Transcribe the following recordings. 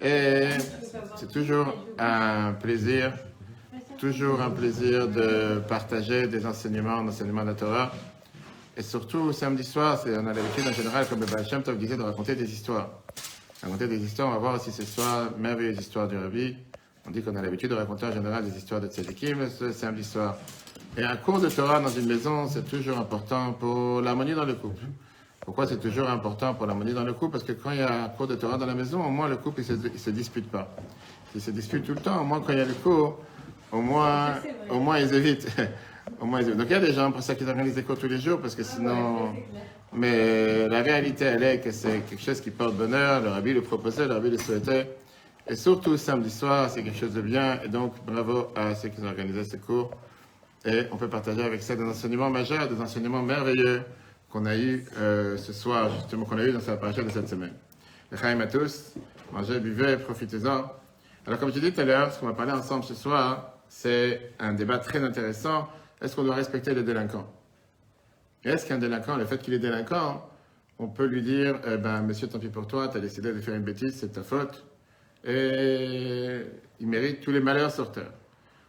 Et c'est toujours un plaisir, toujours un plaisir de partager des enseignements, enseignements de la Torah. Et surtout, samedi soir, c'est, on a l'habitude en général, comme le Baal Shem Tov disait, de raconter des histoires. Raconter des histoires, on va voir si ce soir, merveilleuse histoire du Rabbi. On dit qu'on a l'habitude de raconter en général des histoires de tzadikim ce samedi soir. Et un cours de Torah dans une maison, c'est toujours important pour l'harmonie dans le couple. Pourquoi c'est toujours important pour l'harmonie dans le couple? Parce que quand il y a un cours de Torah dans la maison, au moins le couple il se, se dispute pas. S'il se dispute tout le temps, au moins quand il y a le cours, au moins, au moins ils évitent. au moins, ils évitent. Donc il y a des gens pour ça qui organisent des cours tous les jours, parce que sinon. Mais la réalité, elle est que c'est quelque chose qui porte bonheur. Le rabbi le proposait, le rabbi le souhaitait. Et surtout samedi soir, c'est quelque chose de bien. Et donc, bravo à ceux qui ont organisé ce cours. Et on peut partager avec ça des enseignements majeurs, des enseignements merveilleux qu'on a eu euh, ce soir, justement, qu'on a eu dans cette paracha de cette semaine. Chaim à tous, mangez, buvez, profitez-en. Alors, comme je disais tout à l'heure, ce qu'on va parler ensemble ce soir, c'est un débat très intéressant. Est-ce qu'on doit respecter les délinquants Est-ce qu'un délinquant, le fait qu'il est délinquant, on peut lui dire, eh ben, monsieur, tant pis pour toi, tu as décidé de faire une bêtise, c'est ta faute, et il mérite tous les malheurs sur terre.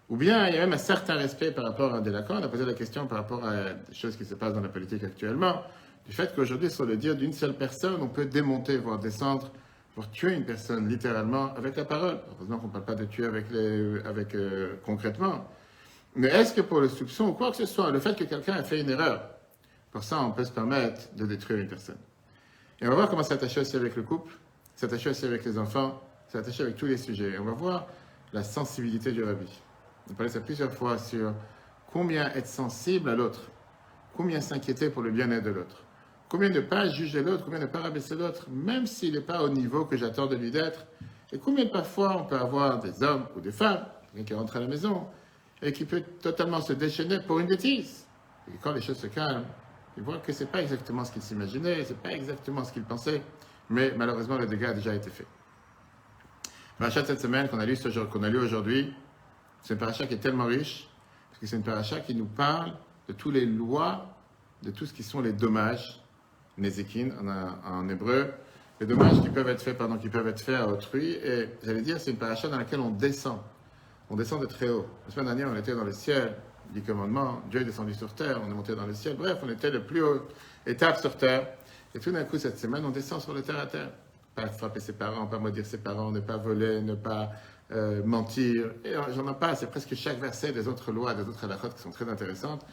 Ou bien il y a même un certain respect par rapport à un délinquant. On a posé la question par rapport à des choses qui se passent dans la politique actuellement, du fait qu'aujourd'hui, sur le dire d'une seule personne, on peut démonter, voire descendre, voire tuer une personne littéralement avec la parole. Heureusement qu'on ne parle pas de tuer avec les, avec, euh, concrètement. Mais est-ce que pour le soupçon ou quoi que ce soit, le fait que quelqu'un a fait une erreur, pour ça, on peut se permettre de détruire une personne. Et on va voir comment s'attacher aussi avec le couple, s'attacher aussi avec les enfants, s'attacher avec tous les sujets. Et on va voir la sensibilité du rabbi. On a parlé ça plusieurs fois sur combien être sensible à l'autre, combien s'inquiéter pour le bien-être de l'autre, combien ne pas juger l'autre, combien ne pas rabaisser l'autre, même s'il n'est pas au niveau que j'attends de lui d'être, et combien parfois on peut avoir des hommes ou des femmes, qui rentre à la maison, et qui peut totalement se déchaîner pour une bêtise. Et quand les choses se calment, il voit que ce n'est pas exactement ce qu'il s'imaginait, ce n'est pas exactement ce qu'il pensait, mais malheureusement le dégât a déjà été fait. Parachat de cette semaine qu'on a lu, lu aujourd'hui, c'est une paracha qui est tellement riche, parce que c'est une paracha qui nous parle de toutes les lois, de tout ce qui sont les dommages, nezikin en, hébreu, les dommages qui peuvent être faits, pardon, qui peuvent être faits à autrui. Et j'allais dire, c'est une paracha dans laquelle on descend. On descend de très haut. La semaine dernière, on était dans le ciel, du commandement, Dieu est descendu sur terre, on est monté dans le ciel. Bref, on était le plus haut étape sur terre. Et tout d'un coup, cette semaine, on descend sur le terre à terre. Pas frapper ses parents, pas maudire ses parents, ne pas voler, ne pas euh, mentir. Et j'en ai pas, c'est presque chaque verset des autres lois, des autres halakhot qui sont très intéressantes.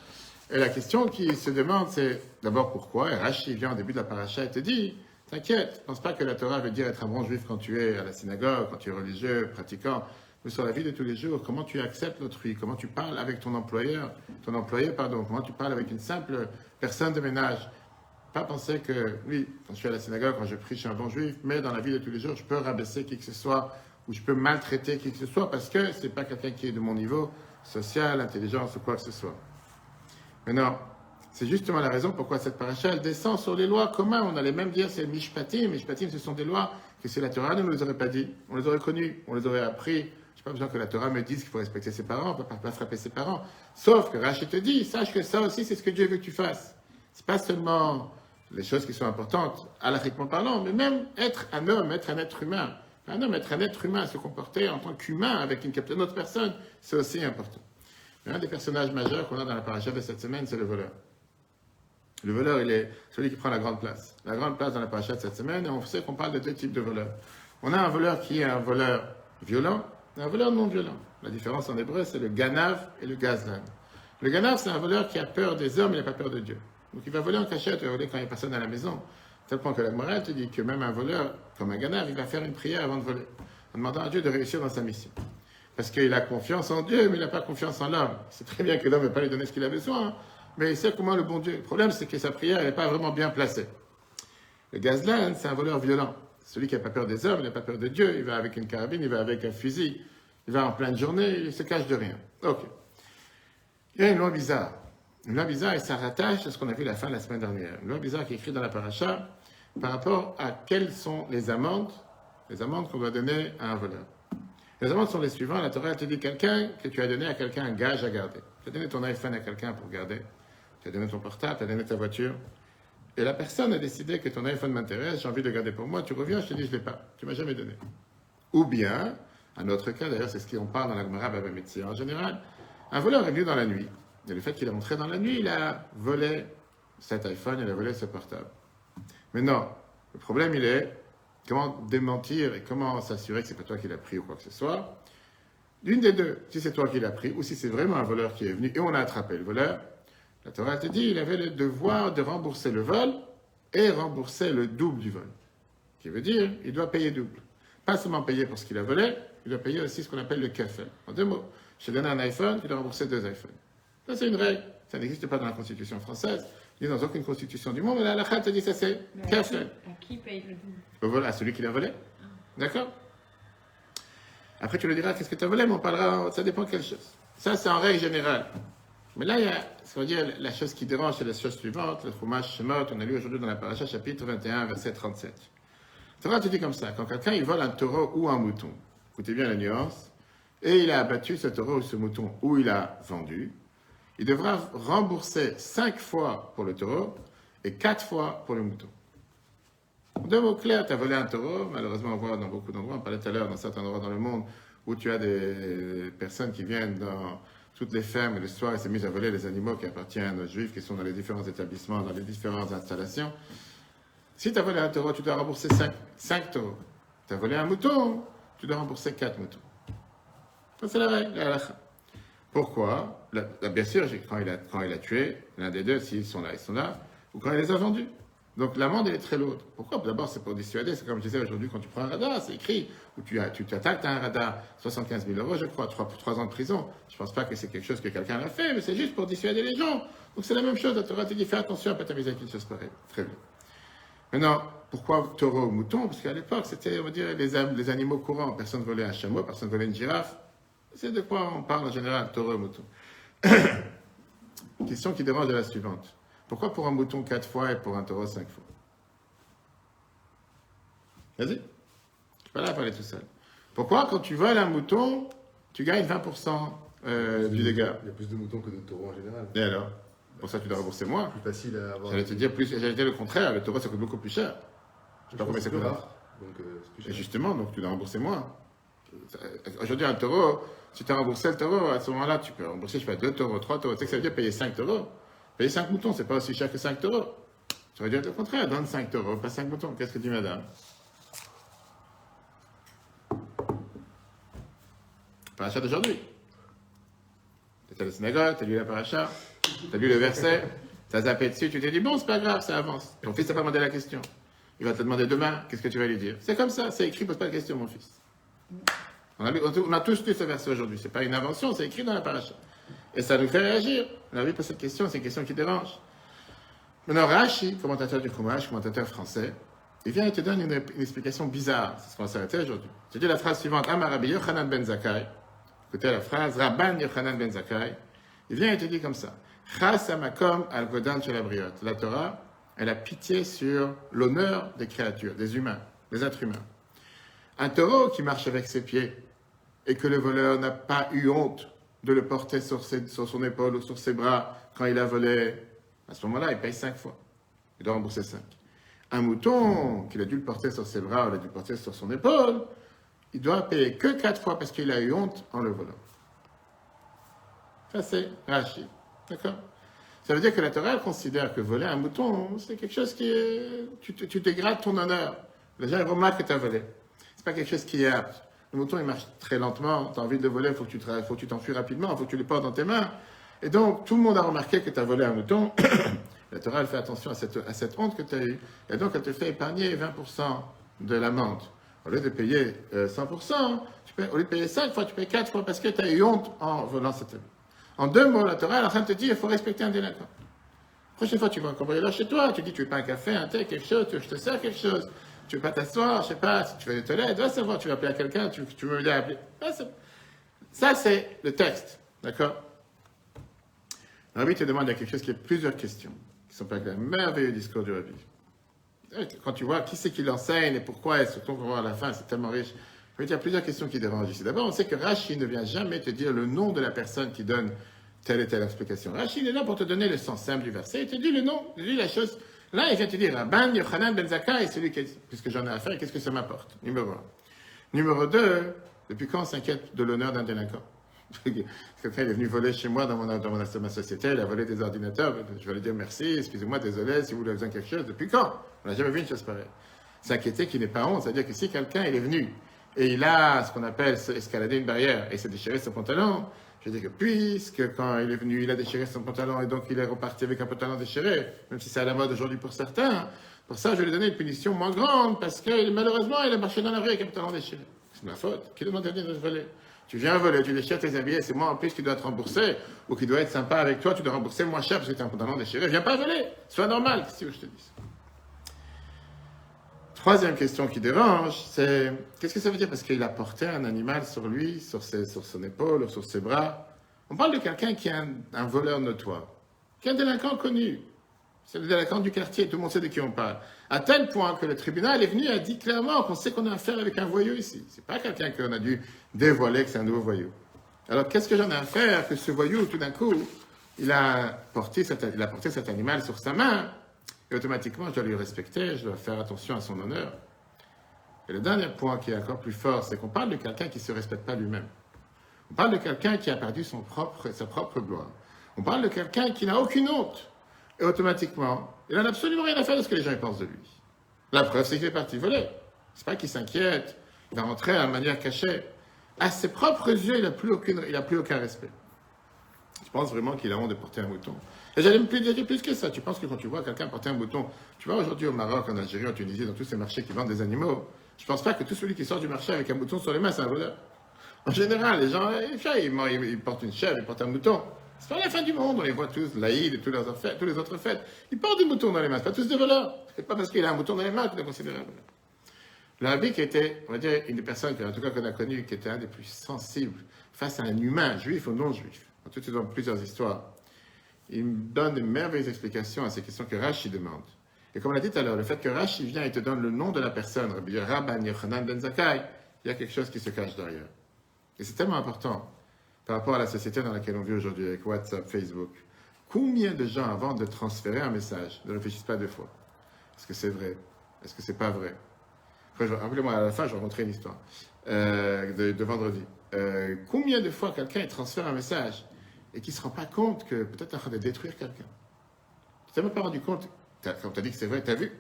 Et la question qui se demande, c'est d'abord pourquoi? Et Rashi vient au début de la paracha et te dit T'inquiète, pense pas que la Torah veut dire être un bon juif quand tu es à la synagogue, quand tu es religieux, pratiquant. Mais sur la vie de tous les jours, comment tu acceptes l'autrui, comment tu parles avec ton employeur, ton employé, pardon, comment tu parles avec une simple personne de ménage? Pas penser que, oui, quand je suis à la synagogue, quand je prie, je suis un bon juif, mais dans la vie de tous les jours, je peux rabaisser qui que ce soit ou je peux maltraiter qui que ce soit parce que ce n'est pas quelqu'un qui est de mon niveau social, intelligence ou quoi que ce soit. Mais non, c'est justement la raison pourquoi cette paracha, elle descend sur les lois communes. On allait même dire c'est mishpatim. Mishpatim, ce sont des lois que si la Torah ne nous les aurait pas dit, on les aurait connues, on les aurait appris. Je n'ai pas besoin que la Torah me dise qu'il faut respecter ses parents, on ne peut pas frapper ses parents. Sauf que Rachid te dit, sache que ça aussi, c'est ce que Dieu veut que tu fasses. C'est pas seulement les choses qui sont importantes, à l'afriquement parlant, mais même être un homme, être un être humain. Un homme, être un être humain, se comporter en tant qu'humain avec une, une autre personne, c'est aussi important. Mais un des personnages majeurs qu'on a dans la paracha de cette semaine, c'est le voleur. Le voleur, il est celui qui prend la grande place. La grande place dans la paracha de cette semaine, et on sait qu'on parle de deux types de voleurs. On a un voleur qui est un voleur violent et un voleur non violent. La différence en hébreu, c'est le ganav et le gazlan. Le ganav, c'est un voleur qui a peur des hommes, il n'a pas peur de Dieu. Donc il va voler en cachette, il va voler quand il n'y a personne à la maison. Tel point que la morale te dit que même un voleur, comme un ganav, il va faire une prière avant de voler, en demandant à Dieu de réussir dans sa mission. Parce qu'il a confiance en Dieu, mais il n'a pas confiance en l'homme. C'est très bien que l'homme ne va pas lui donner ce qu'il a besoin, hein, mais il sait comment le bon Dieu. Le problème, c'est que sa prière n'est pas vraiment bien placée. Le gazlan, c'est un voleur violent. Celui qui n'a pas peur des hommes, il n'a pas peur de Dieu, il va avec une carabine, il va avec un fusil, il va en pleine journée, il se cache de rien. Ok. Il y a une loi bizarre. Loi bizarre, et ça rattache à ce qu'on a vu la fin de la semaine dernière. Loi bizarre qui est écrite dans la paracha par rapport à quelles sont les amendes, les amendes qu'on doit donner à un voleur. Les amendes sont les suivantes. La Torah te dit quelqu'un que tu as donné à quelqu'un un gage à garder. Tu as donné ton iPhone à quelqu'un pour garder. Tu as donné ton portable, tu as donné ta voiture. Et la personne a décidé que ton iPhone m'intéresse, j'ai envie de garder pour moi. Tu reviens, je te dis, je ne l'ai pas. Tu m'as jamais donné. Ou bien, un autre cas, d'ailleurs, c'est ce qu'on parle dans la Gemara Baba en général, un voleur est venu dans la nuit. Et le fait qu'il est rentré dans la nuit, il a volé cet iPhone, il a volé ce portable. Mais non, le problème, il est comment démentir et comment s'assurer que c'est pas toi qui l'as pris ou quoi que ce soit. L'une des deux, si c'est toi qui l'as pris ou si c'est vraiment un voleur qui est venu et on a attrapé le voleur, la Torah te dit il avait le devoir de rembourser le vol et rembourser le double du vol. Qui veut dire, il doit payer double. Pas seulement payer pour ce qu'il a volé, il doit payer aussi ce qu'on appelle le café. En deux mots, je t'ai donné un iPhone, il doit rembourser deux iPhones. Ça, c'est une règle. Ça n'existe pas dans la Constitution française, ni dans aucune Constitution du monde, mais la halakha te dit ça, c'est café. À qui paye le Voilà, à celui qui l'a volé. D'accord? Après, tu le diras, qu'est-ce que tu as volé, mais on parlera, ça dépend de quelle chose. Ça, c'est en règle générale. Mais là, il y a, ce qu'on dire, la chose qui dérange, c'est la chose suivante, le fromage Shemot, on a lu aujourd'hui dans la paracha chapitre 21, verset 37. Torah te dit comme ça, quand quelqu'un il vole un taureau ou un mouton, écoutez bien la nuance, et il a abattu ce taureau ou ce mouton, ou il a vendu, il devra rembourser cinq fois pour le taureau et quatre fois pour le mouton. Deux mots clairs, tu as volé un taureau, malheureusement on voit dans beaucoup d'endroits, on parlait tout à l'heure dans certains endroits dans le monde, où tu as des personnes qui viennent dans toutes les fermes et le soir, ils se à voler les animaux qui appartiennent aux juifs, qui sont dans les différents établissements, dans les différentes installations. Si tu as volé un taureau, tu dois rembourser 5, taureaux. Tu as volé un mouton, tu dois rembourser 4 moutons. C'est la règle, Pourquoi? Bien sûr, quand il, a, quand il a tué, l'un des deux, s'ils sont là, ils sont là, ou quand il les a vendus. Donc l'amende, elle est très lourde. Pourquoi? D'abord, c'est pour dissuader. C'est comme je disais aujourd'hui, quand tu prends un radar, c'est écrit, où tu, tu t'attaques, as un radar, 75 000 euros, je crois, 3, 3 ans de prison. Je ne pense pas que c'est quelque chose que quelqu'un a fait, mais c'est juste pour dissuader les gens. Donc c'est la même chose. La Torah te dit, fais attention à pas t'amuser avec une chose. Très bien. Maintenant, pourquoi taureau ou mouton? Parce qu'à l'époque, c'était, on dire, les, les, animaux courants. Personne ne volait un chameau, personne ne volait une girafe. C'est de quoi on parle en général, taureau ou mouton? Question qui dérange est la suivante. Pourquoi pour un mouton quatre fois et pour un taureau cinq fois? Vas-y. Je ne suis pas là à parler tout seul. Pourquoi quand tu voles un mouton, tu gagnes 20% euh, du dégât? Il y a plus de moutons que de taureaux en général. Et alors? Pour ça, tu dois rembourser moins. Plus facile à avoir. J'allais te dire, plus, j'allais dire le contraire. Le taureau, ça coûte beaucoup plus cher. Je sais pas combien ça coûte. Donc, euh, plus cher. Et justement, donc tu dois rembourser moins. Aujourd'hui, un taureau, si tu as remboursé le taureau, à ce moment-là, tu peux rembourser, je fais deux taureaux, trois taureaux. Tu sais que ça veut dire payer 5 taureaux. Payer 5 moutons, c'est pas aussi cher que 5 taureaux. Tu vas dire le contraire, donne 5 taureaux, pas 5 moutons. Qu'est-ce que dit madame? Paracha d'aujourd'hui. Tu es à la synagogue, tu as lu la paracha, tu as lu le verset, tu as zappé dessus, tu t'es dit bon, c'est pas grave, ça avance. Ton fils t'a pas demandé la question. Il va te demander demain, qu'est-ce que tu vas lui dire? C'est comme ça, c'est écrit, pose pas de question, mon fils. On a, tous lu ce verset aujourd'hui, c'est pas une invention, c'est écrit dans la paracha. Et ça nous fait réagir. On a vu pas cette question, c'est une question qui dérange. Maintenant, Rashi, commentateur du Chumash, commentateur français, il vient et te donne une, explication bizarre. C'est ce qu'on va s'arrêter aujourd'hui. Je dis la phrase suivante Amarabi Yochanan ben Zakai. Écoutez la phrase Rabban Yochanan ben Zakai. Il vient et te dit comme ça Chas shelabriot. La Torah, elle a pitié sur l'honneur des créatures, des humains, des êtres humains. Un taureau qui marche avec ses pieds et que le voleur n'a pas eu honte de le porter sur, son épaule ou sur ses bras quand il a volé, à ce moment-là, il paye cinq fois. Il doit rembourser cinq. Un mouton qu'il a dû le porter sur ses bras ou dû sur son épaule, il doit payer que quatre fois parce qu'il a eu honte en le volant. Ça, c'est Rachid. D'accord? Ça veut dire que la Torah considère que voler un mouton, c'est quelque chose qui est. Tu, tu, dégrades ton honneur. Les gens remarquent que tu as volé. C'est pas quelque chose qui est apte. Le mouton, il marche très lentement. Tu as envie de le voler, il faut que tu t'enfuis rapidement, il faut que tu le portes dans tes mains. Et donc, tout le monde a remarqué que tu as volé un mouton. la Torah, elle fait attention à cette, à cette honte que tu as eue. Et donc, elle te fait épargner 20% de l'amende. Au lieu de payer 100%, euh, tu au lieu de payer 5 fois, tu payes 4 fois parce que tu as eu honte en volant cette. En deux mots, la Torah, elle est en train de te dire il faut respecter un délinquant. La prochaine fois, tu vas un là chez toi, tu dis tu veux pas un café, un thé, quelque chose, je te sers quelque chose tu veux pas t'asseoir, je sais pas, si tu veux des toilettes, va savoir, tu vas appeler à quelqu'un, tu, tu veux m'aider à appeler. Ça, c'est le texte, d'accord? Rabbi te demande, a quelque chose qui est plusieurs questions, qui sont pas claires. Merveilleux discours du Rabbi. Quand tu vois qui c'est qui l'enseigne et pourquoi, et surtout voir à la fin, c'est tellement riche. Il y a plusieurs questions qui dérangent ici. D'abord, on sait que Rachid ne vient jamais te dire le nom de la personne qui donne telle et telle explication. Rachid est là pour te donner le sens simple du verset. Il te dit le nom, il dit la chose Là, il vient te dire, Rabban Yochanan Ben Zakkai, celui qui, puisque j'en ai affaire, qu'est-ce que ça m'apporte? Numéro un. Numéro 2, depuis quand on s'inquiète de l'honneur d'un délinquant? Quelqu'un est venu voler chez moi dans, mon, dans, ma société, il a volé des ordinateurs, je vais lui dire merci, excusez-moi, désolé, si vous avez besoin quelque chose, depuis quand? On n'a jamais vu une chose pareille. S'inquiéter qui n'est pas honte, c'est-à-dire que si quelqu'un est venu et il a ce qu'on appelle escalader une barrière et s'est déchiré son pantalon, je dis que puisque quand il est venu, il a déchiré son pantalon et donc il est reparti avec un pantalon déchiré, même si c'est à la mode aujourd'hui pour certains, pour ça je lui ai donné une punition moins grande parce que malheureusement il a marché dans la rue avec un pantalon déchiré. C'est ma faute. Qui demande à de voler? Tu viens voler, tu déchires tes habits, c'est moi en plus qui dois te rembourser ou qui doit être sympa avec toi, tu dois rembourser moins cher parce que tu as un pantalon déchiré. Viens pas voler, sois normal, que je te dis Troisième question qui dérange, c'est qu'est-ce que ça veut dire? Parce qu'il a porté un animal sur lui, sur, son épaule, sur ses bras On parle de quelqu'un qui est un, voleur notoire, qui est un délinquant connu. C'est le délinquant du quartier, tout le monde sait de qui on parle. À tel point que le tribunal est venu et a dit clairement qu'on sait qu'on a affaire avec un voyou ici. C'est pas quelqu'un qu'on a dû dévoiler que c'est un nouveau voyou. Alors qu'est-ce que j'en ai à que ce voyou, tout d'un coup, il a porté cet animal sur sa main? Et automatiquement, je dois lui respecter, je dois faire attention à son honneur. Et le dernier point qui est encore plus fort, c'est qu'on parle de quelqu'un qui ne se respecte pas lui-même. On parle de quelqu'un qui a perdu son propre, sa propre gloire. On parle de quelqu'un qui n'a aucune honte. Et automatiquement, il n'a absolument rien à faire de ce que les gens pensent de lui. La preuve, c'est qu'il est parti voler. C'est pas qu'il s'inquiète, il va rentrer à manière cachée. À ses propres yeux, il n'a plus, plus aucun respect. Je pense vraiment qu'il a honte de porter un mouton. Et j'allais dire plus que ça. Tu penses que quand tu vois quelqu'un porter un bouton, tu vois aujourd'hui au Maroc, en Algérie, en Tunisie, dans tous ces marchés qui vendent des animaux, je pense pas que tout celui qui sort du marché avec un bouton sur les mains, c'est un voleur. En général, les gens, ils, portent une chèvre, ils portent un mouton. C'est pas la fin du monde, on les voit tous, l'Aïd et tous les, autres fêtes. Ils portent des moutons dans les mains, pas tous des voleurs. C'est pas parce qu'il a un mouton dans les mains qu'il est considéré un voleur. Qui était, on va dire, une des personnes, en tout cas qu'on a connues, qui était un des plus sensibles face à un humain, juif ou non juif. En tout cas, dans plusieurs histoires il donne de merveilleuses explications à ces questions que Rashi demande. Et comme on l'a dit tout à l'heure, le fait que Rashi vient et te donne le nom de la personne, Rabban Yochanan Ben Zakai, il y a quelque chose qui se cache derrière. Et c'est tellement important par rapport à la société dans laquelle on vit aujourd'hui avec WhatsApp, Facebook. Combien de gens, avant de transférer un message, ne réfléchissent pas deux fois? Est-ce que c'est vrai? Est-ce que c'est pas vrai? Rappelez-moi, à la fin, je montrer une histoire euh, de, vendredi. Euh, combien de fois quelqu'un transfère un message? Et qui ne se rend pas compte que peut-être tu es en train de détruire quelqu'un. Tu t'es même pas rendu compte, quand on t'a dit que c'est vrai, tu as vu.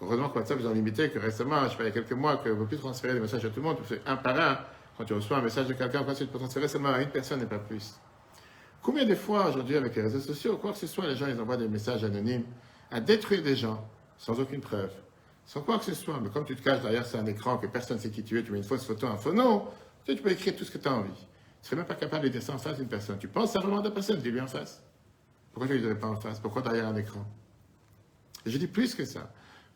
Heureusement que WhatsApp, ils ont limité, que récemment, je sais pas, il y a quelques mois, qu'on ne peut plus transférer des messages à tout le monde, c'est un par un. Quand tu reçois un message de quelqu'un, tu peux transférer seulement à une personne et pas plus. Combien de fois aujourd'hui avec les réseaux sociaux, quoi que ce soit, les gens ils envoient des messages anonymes à détruire des gens sans aucune preuve, sans quoi que ce soit. Mais comme tu te caches derrière c'est un écran que personne ne sait qui tu es, tu mets une fausse photo, un faux nom, tu peux écrire tout ce que tu as envie. Tu serais même pas capable de ça en face d'une personne. Tu penses à la personne, dis-lui en face. Pourquoi tu ne lui pas en face? Pourquoi derrière un écran? Je dis plus que ça.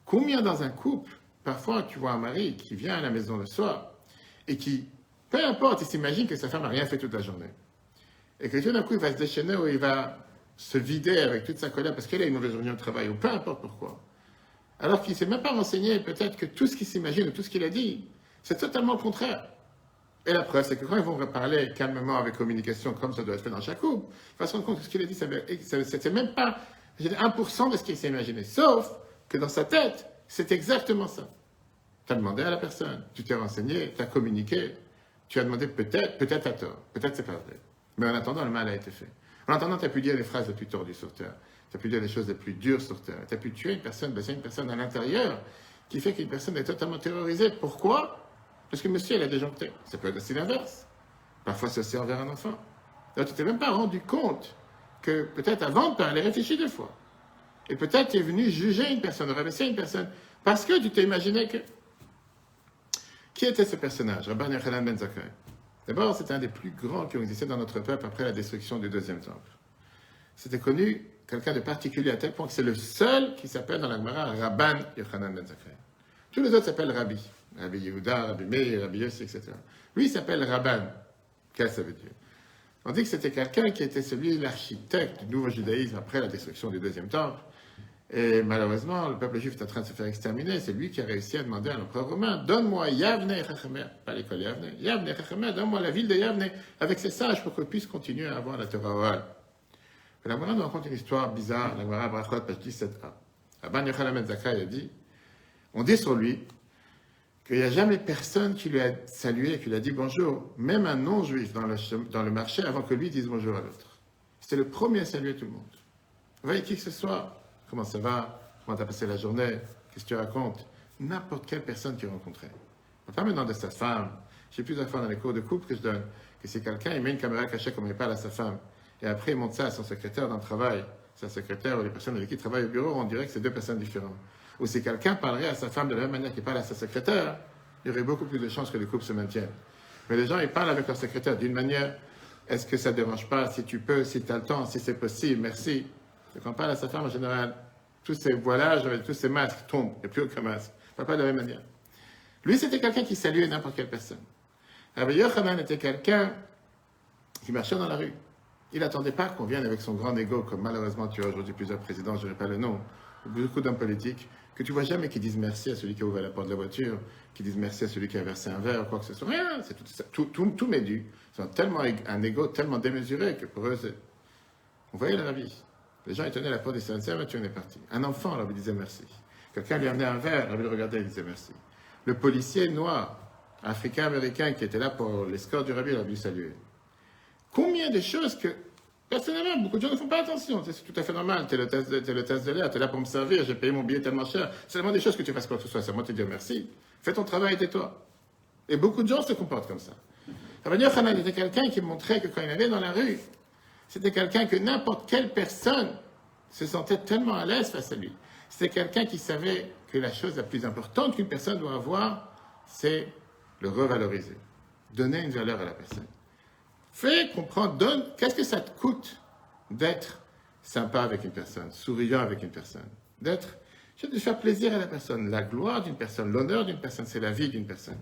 Combien dans un couple, parfois tu vois un mari qui vient à la maison le soir et qui, peu importe, il s'imagine que sa femme n'a rien fait toute la journée. Et que tout d'un coup il va se déchaîner ou il va se vider avec toute sa colère parce qu'elle a une mauvaise journée au travail ou peu importe pourquoi. Alors qu'il ne s'est même pas renseigné peut-être que tout ce qu'il s'imagine ou tout ce qu'il a dit, c'est totalement le contraire. Et la preuve, c'est que quand ils vont reparler calmement avec communication, comme ça doit être fait dans il va se rendre compte ce qu'il a dit, c'était même pas 1% de ce qu'il s'est imaginé. Sauf que dans sa tête, c'est exactement ça. Tu as demandé à la personne, tu t'es renseigné, tu as communiqué, tu as demandé peut-être, peut-être à tort, peut-être c'est pas vrai. Mais en attendant, le mal a été fait. En attendant, tu as pu dire les phrases les plus tordues sur Terre. Tu as pu dire les choses les plus dures sur Terre. Tu as pu tuer une personne, blesser une personne à l'intérieur, qui fait qu'une personne est totalement terrorisée. Pourquoi? Parce que monsieur, il a déjanté. Ça peut être aussi l'inverse. Parfois, c'est aussi envers un enfant. Donc, tu t'es même pas rendu compte que peut-être avant de parler, réfléchis deux fois. Et peut-être tu es venu juger une personne, rabaisser une personne, parce que tu t'es imaginé que. Qui était ce personnage? Rabban Yochanan Ben Zakkai. D'abord, c'était un des plus grands qui ont existé dans notre peuple après la destruction du deuxième temple. C'était connu, quelqu'un de particulier à tel point que c'est le seul qui s'appelle dans la Gemara Rabban Yochanan Ben Zakkai. Tous les autres s'appellent Rabbi. Rabbi Yehuda, Rabbi Meir, Rabbi Yossi, etc. Lui, il s'appelle Rabban. Qu'est-ce que ça veut dire? On dit que c'était quelqu'un qui était celui, l'architecte du nouveau judaïsme après la destruction du deuxième temple. Et malheureusement, le peuple juif est en train de se faire exterminer. C'est lui qui a réussi à demander à l'empereur romain Donne-moi Yavne Chachemé, pas l'école Yavne, Yavne Chachemé, donne-moi la ville de Yavne avec ses sages pour qu'on puisse continuer à avoir la Torah orale. Et la Gemara nous raconte une histoire bizarre, la Gemara Brachot, page 17a. Rabban Yochanan Zakai a dit On dit sur lui qu'il n'y a jamais personne qui lui a salué, qui lui a dit bonjour, même un non-juif dans le, dans le marché, avant que lui dise bonjour à l'autre. C'était le premier à saluer tout le monde. Voyez qui que ce soit, comment ça va, comment tu as passé la journée, qu'est-ce que tu racontes, n'importe quelle personne qu'il rencontrait. Pas maintenant de sa femme. J'ai plusieurs fois dans les cours de couple que je donne, que c'est quelqu'un, il met une caméra cachée comme il parle à sa femme, et après il montre ça à son secrétaire dans le travail, sa secrétaire ou les personnes avec qui il travaille au bureau, on dirait que c'est deux personnes différentes. Ou si quelqu'un parlerait à sa femme de la même manière qu'il parle à sa secrétaire, il y aurait beaucoup plus de chances que le couple se maintienne. Mais les gens, ils parlent avec leur secrétaire d'une manière, est-ce que ça ne dérange pas, si tu peux, si tu as le temps, si c'est possible, merci. quand on parle à sa femme, en général, tous ces voilages, tous ces masques tombent, il n'y a plus aucun masque. On pas de la même manière. Lui, c'était quelqu'un qui saluait n'importe quelle personne. Rabbi Yochanan était quelqu'un qui marchait dans la rue. Il n'attendait pas qu'on vienne avec son grand ego, comme malheureusement tu as aujourd'hui plusieurs présidents, je n'aurai pas le nom, beaucoup d'hommes politiques, que tu vois jamais qui disent merci à celui qui a ouvert la porte de la voiture, qui disent merci à celui qui a versé un verre, quoi que ce soit. Rien, c'est tout, tout, tout, m'est dû. Ils ont tellement un ego tellement démesuré que pour eux. On voyait la vie. Les gens, ils tenaient la porte des la voiture est partie. Un enfant, leur disait merci. Quelqu'un lui amenait un verre, il le regardait, il disait merci. Le policier noir, africain-américain, qui était là pour l'escorte du rabbi, a lui saluer. Combien de choses que, personnellement, beaucoup de gens ne font pas attention. C'est tout à fait normal. Tu es le test de, le test de l'air, tu es là pour me servir, j'ai payé mon billet tellement cher. C'est vraiment des choses que tu fasses quoi que ce soit. C'est moi te dire merci. Fais ton travail, tais-toi. Et beaucoup de gens se comportent comme ça. Ça veut dire était quelqu'un qui montrait que quand il allait dans la rue, c'était quelqu'un que n'importe quelle personne se sentait tellement à l'aise face à lui. C'était quelqu'un qui savait que la chose la plus importante qu'une personne doit avoir, c'est le revaloriser. Donner une valeur à la personne. Fais comprendre, donne, qu'est-ce que ça te coûte d'être sympa avec une personne, souriant avec une personne, d'être, de faire plaisir à la personne. La gloire d'une personne, l'honneur d'une personne, c'est la vie d'une personne.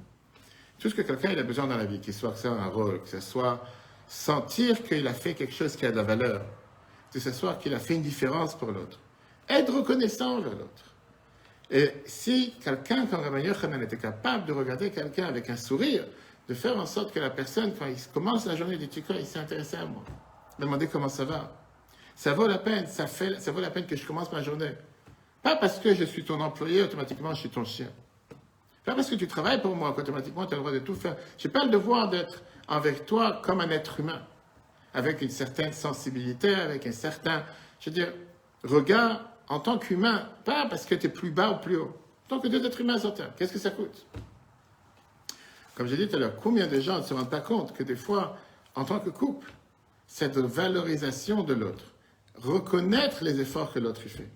Tout ce que quelqu'un a besoin dans la vie, qu'il soit que un rôle, que ce soit sentir qu'il a fait quelque chose qui a de la valeur, que ce soit qu'il a fait une différence pour l'autre être reconnaissant envers l'autre. Et si quelqu'un, comme Rabbi Yochanan, était capable de regarder quelqu'un avec un sourire, de faire en sorte que la personne, quand il commence la journée Tikva, il s'est intéressé à moi, demander comment ça va. Ça vaut la peine, ça, fait, vaut la peine que je commence ma journée. Pas parce que je suis ton employé, automatiquement je suis ton chien. Pas parce que tu travailles pour moi, qu'automatiquement tu as le droit de tout faire. Je n'ai pas le devoir d'être avec toi comme un être humain, avec une certaine sensibilité, avec un certain, je veux dire, regard en tant qu'humain, pas parce que tu es plus bas ou plus haut, tant que deux êtres humains sur Terre. Qu'est-ce que ça coûte? Comme j'ai dit tout à l'heure, combien de gens ne se rendent pas compte que des fois, en tant que couple, cette valorisation de l'autre, reconnaître les efforts que l'autre fait,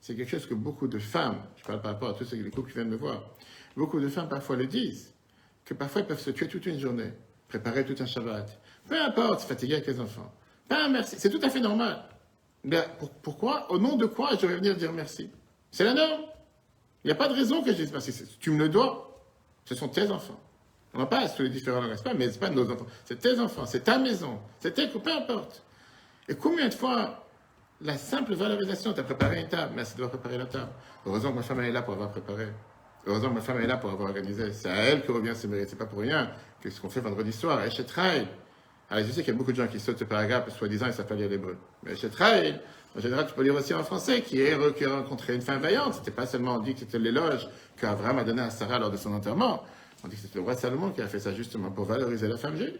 c'est quelque chose que beaucoup de femmes, je parle par rapport à tous ces couples qui viennent me voir, beaucoup de femmes parfois le disent, que parfois ils peuvent se tuer toute une journée, préparer tout un Shabbat, peu importe, se fatiguer avec les enfants. Pas merci, c'est tout à fait normal. Ben, pourquoi Au nom de quoi je vais venir dire merci? C'est la norme. Il n'y a pas de raison que je dise merci. Tu me le dois. Ce sont tes enfants. On n'a pas tous les différents langages, pas, mais ce pas nos enfants. C'est tes enfants, c'est ta maison, c'est tes peu importe. Et combien de fois la simple valorisation, tu as préparé une table, merci de préparer la table. Heureusement que ma femme est là pour avoir préparé. Heureusement que ma femme est là pour avoir organisé. C'est à elle que revient ce mérite. C'est pas pour rien que ce qu'on fait vendredi soir. Et alors, je sais qu'il y a beaucoup de gens qui sautent ce paragraphe, soi-disant, ils savent pas lire l'hébreu. Mais chez Trail, en général, tu peux lire aussi en français, qui est heureux qui a rencontré une femme vaillante. C'était pas seulement dit que c'était l'éloge qu'Abraham a donné à Sarah lors de son enterrement. On dit que c'était le roi Salomon qui a fait ça justement pour valoriser la femme juive.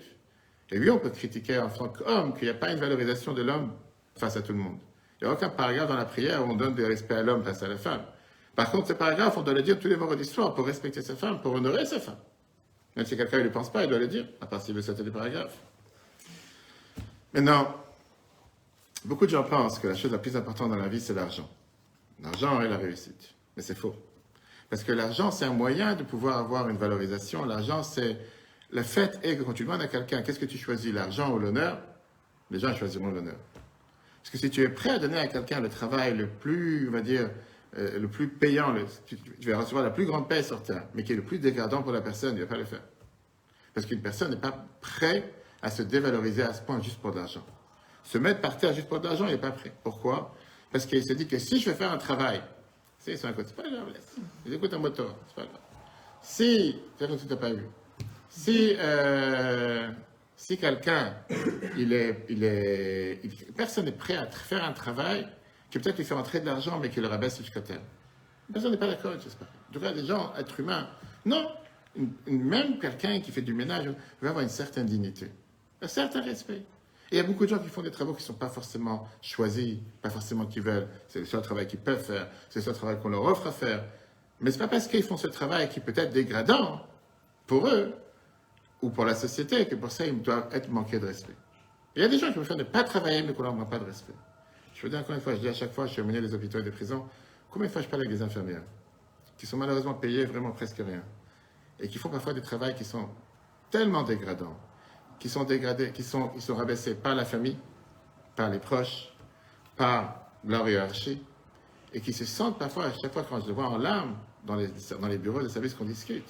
Et oui, on peut critiquer en tant qu'homme qu'il n'y a pas une valorisation de l'homme face à tout le monde. Il n'y a aucun paragraphe dans la prière où on donne du respect à l'homme face à la femme. Par contre, ce paragraphe, on doit le dire tous les vendredis soirs pour respecter sa femme, pour honorer sa femme. Même si quelqu'un ne le pense pas, il doit le dire, à part s'il veut sauter des. Maintenant, beaucoup de gens pensent que la chose la plus importante dans la vie, c'est l'argent. L'argent est la réussite. Mais c'est faux. Parce que l'argent, c'est un moyen de pouvoir avoir une valorisation. L'argent, c'est. Fait est que quand tu demandes à quelqu'un, qu'est-ce que tu choisis, l'argent ou l'honneur? Les gens choisiront l'honneur. Parce que si tu es prêt à donner à quelqu'un le travail le plus, on va dire, euh, le plus payant, tu, vas recevoir la plus grande paix sur terre, mais qui est le plus dégradant pour la personne, il ne va pas le faire. Parce qu'une personne n'est pas prête à se dévaloriser à ce point juste pour de l'argent. Se mettre par terre juste pour de l'argent, il n'est pas prêt. Pourquoi? Parce qu'il se dit que si je vais faire un travail, c'est un côté, c'est pas grave, laisse. Ils écoutent un moteur, c'est pas grave. Si, c'est comme si tu n'as pas vu. Si, euh, si quelqu'un, il est, il est, personne n'est prêt à faire un travail qui peut-être lui fait entrer de l'argent, mais qui le rabaisse jusqu'à terre. Personne n'est pas d'accord ça. En tout cas, des gens, êtres humains, non, même quelqu'un qui fait du ménage va avoir une certaine dignité, un certain respect. Et il y a beaucoup de gens qui font des travaux qui ne sont pas forcément choisis, pas forcément qu'ils veulent. C'est le seul travail qu'ils peuvent faire, c'est le seul travail qu'on leur offre à faire. Mais ce n'est pas parce qu'ils font ce travail qui peut être dégradant pour eux ou pour la société que pour ça ils doivent être manqués de respect. Il y a des gens qui préfèrent ne pas travailler mais qu'on leur manque pas de respect. Je veux dire encore une fois, je dis à chaque fois, je suis amené des hôpitaux et des prisons, combien de fois je parle avec des infirmières qui sont malheureusement payées vraiment presque rien et qui font parfois des travaux qui sont tellement dégradants, qui sont dégradés, qui sont, ils sont rabaissés par la famille, par les proches, par leur hiérarchie, et qui se sentent parfois, à chaque fois quand je les vois en larmes dans les, dans les bureaux de services qu'on discute,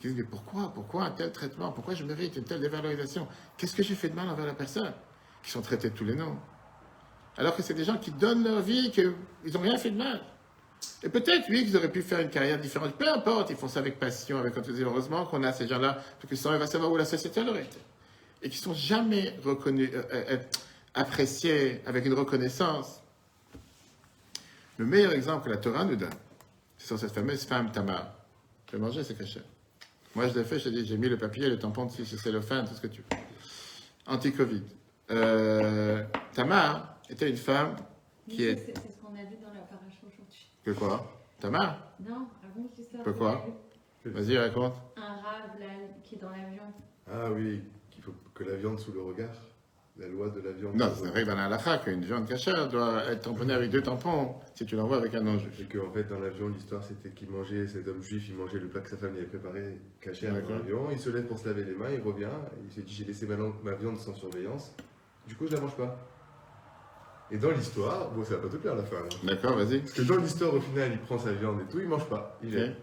qui disent mais pourquoi, pourquoi un tel traitement, pourquoi je mérite une telle dévalorisation, qu'est-ce que j'ai fait de mal envers la personne, qui sont traités de tous les noms, alors que c'est des gens qui donnent leur vie, qu'ils n'ont rien fait de mal. Et peut-être, oui, qu'ils auraient pu faire une carrière différente. Peu importe, ils font ça avec passion, avec enthousiasme. Heureusement qu'on a ces gens-là, parce que sinon, on va savoir où la société leur été. Et qui sont jamais reconnus, euh, euh, euh, appréciés avec une reconnaissance. Le meilleur exemple que la Torah nous donne, c'est sur cette fameuse femme Tamar. Je vais manger, c'est caché. Moi, je l'ai fait, je dit, j'ai mis le papier, le tampon dessus, le cellophane, tout ce que tu veux. Anti-Covid. Euh, Tamar était une femme qui Mais est. C'est c'est ce qu'on a vu dans la paracha aujourd'hui. Que quoi? Tamar? Non, raconte l'histoire. A vu. Vas-y, raconte. Un rave là, qui est dans l'avion. Ah oui, faut que la viande sous le regard. La loi de la viande. Non, sous c'est le une règle dans la halakha qu'une viande cachère doit être tamponnée avec deux tampons si tu l'envoies avec un non-juif. Et qu'en fait, dans l'avion, l'histoire c'était qu'il mangeait, cet homme juif, il mangeait le plat que sa femme lui avait préparé, caché dans l'avion. Il se lève pour se laver les mains, il revient, il se dit J'ai laissé ma, viande sans surveillance, du coup je la mange pas. Et dans l'histoire, bon, ça va pas te plaire à la fin. là. D'accord, vas-y. Parce que dans l'histoire, au final, il prend sa viande et tout, il mange pas. Il.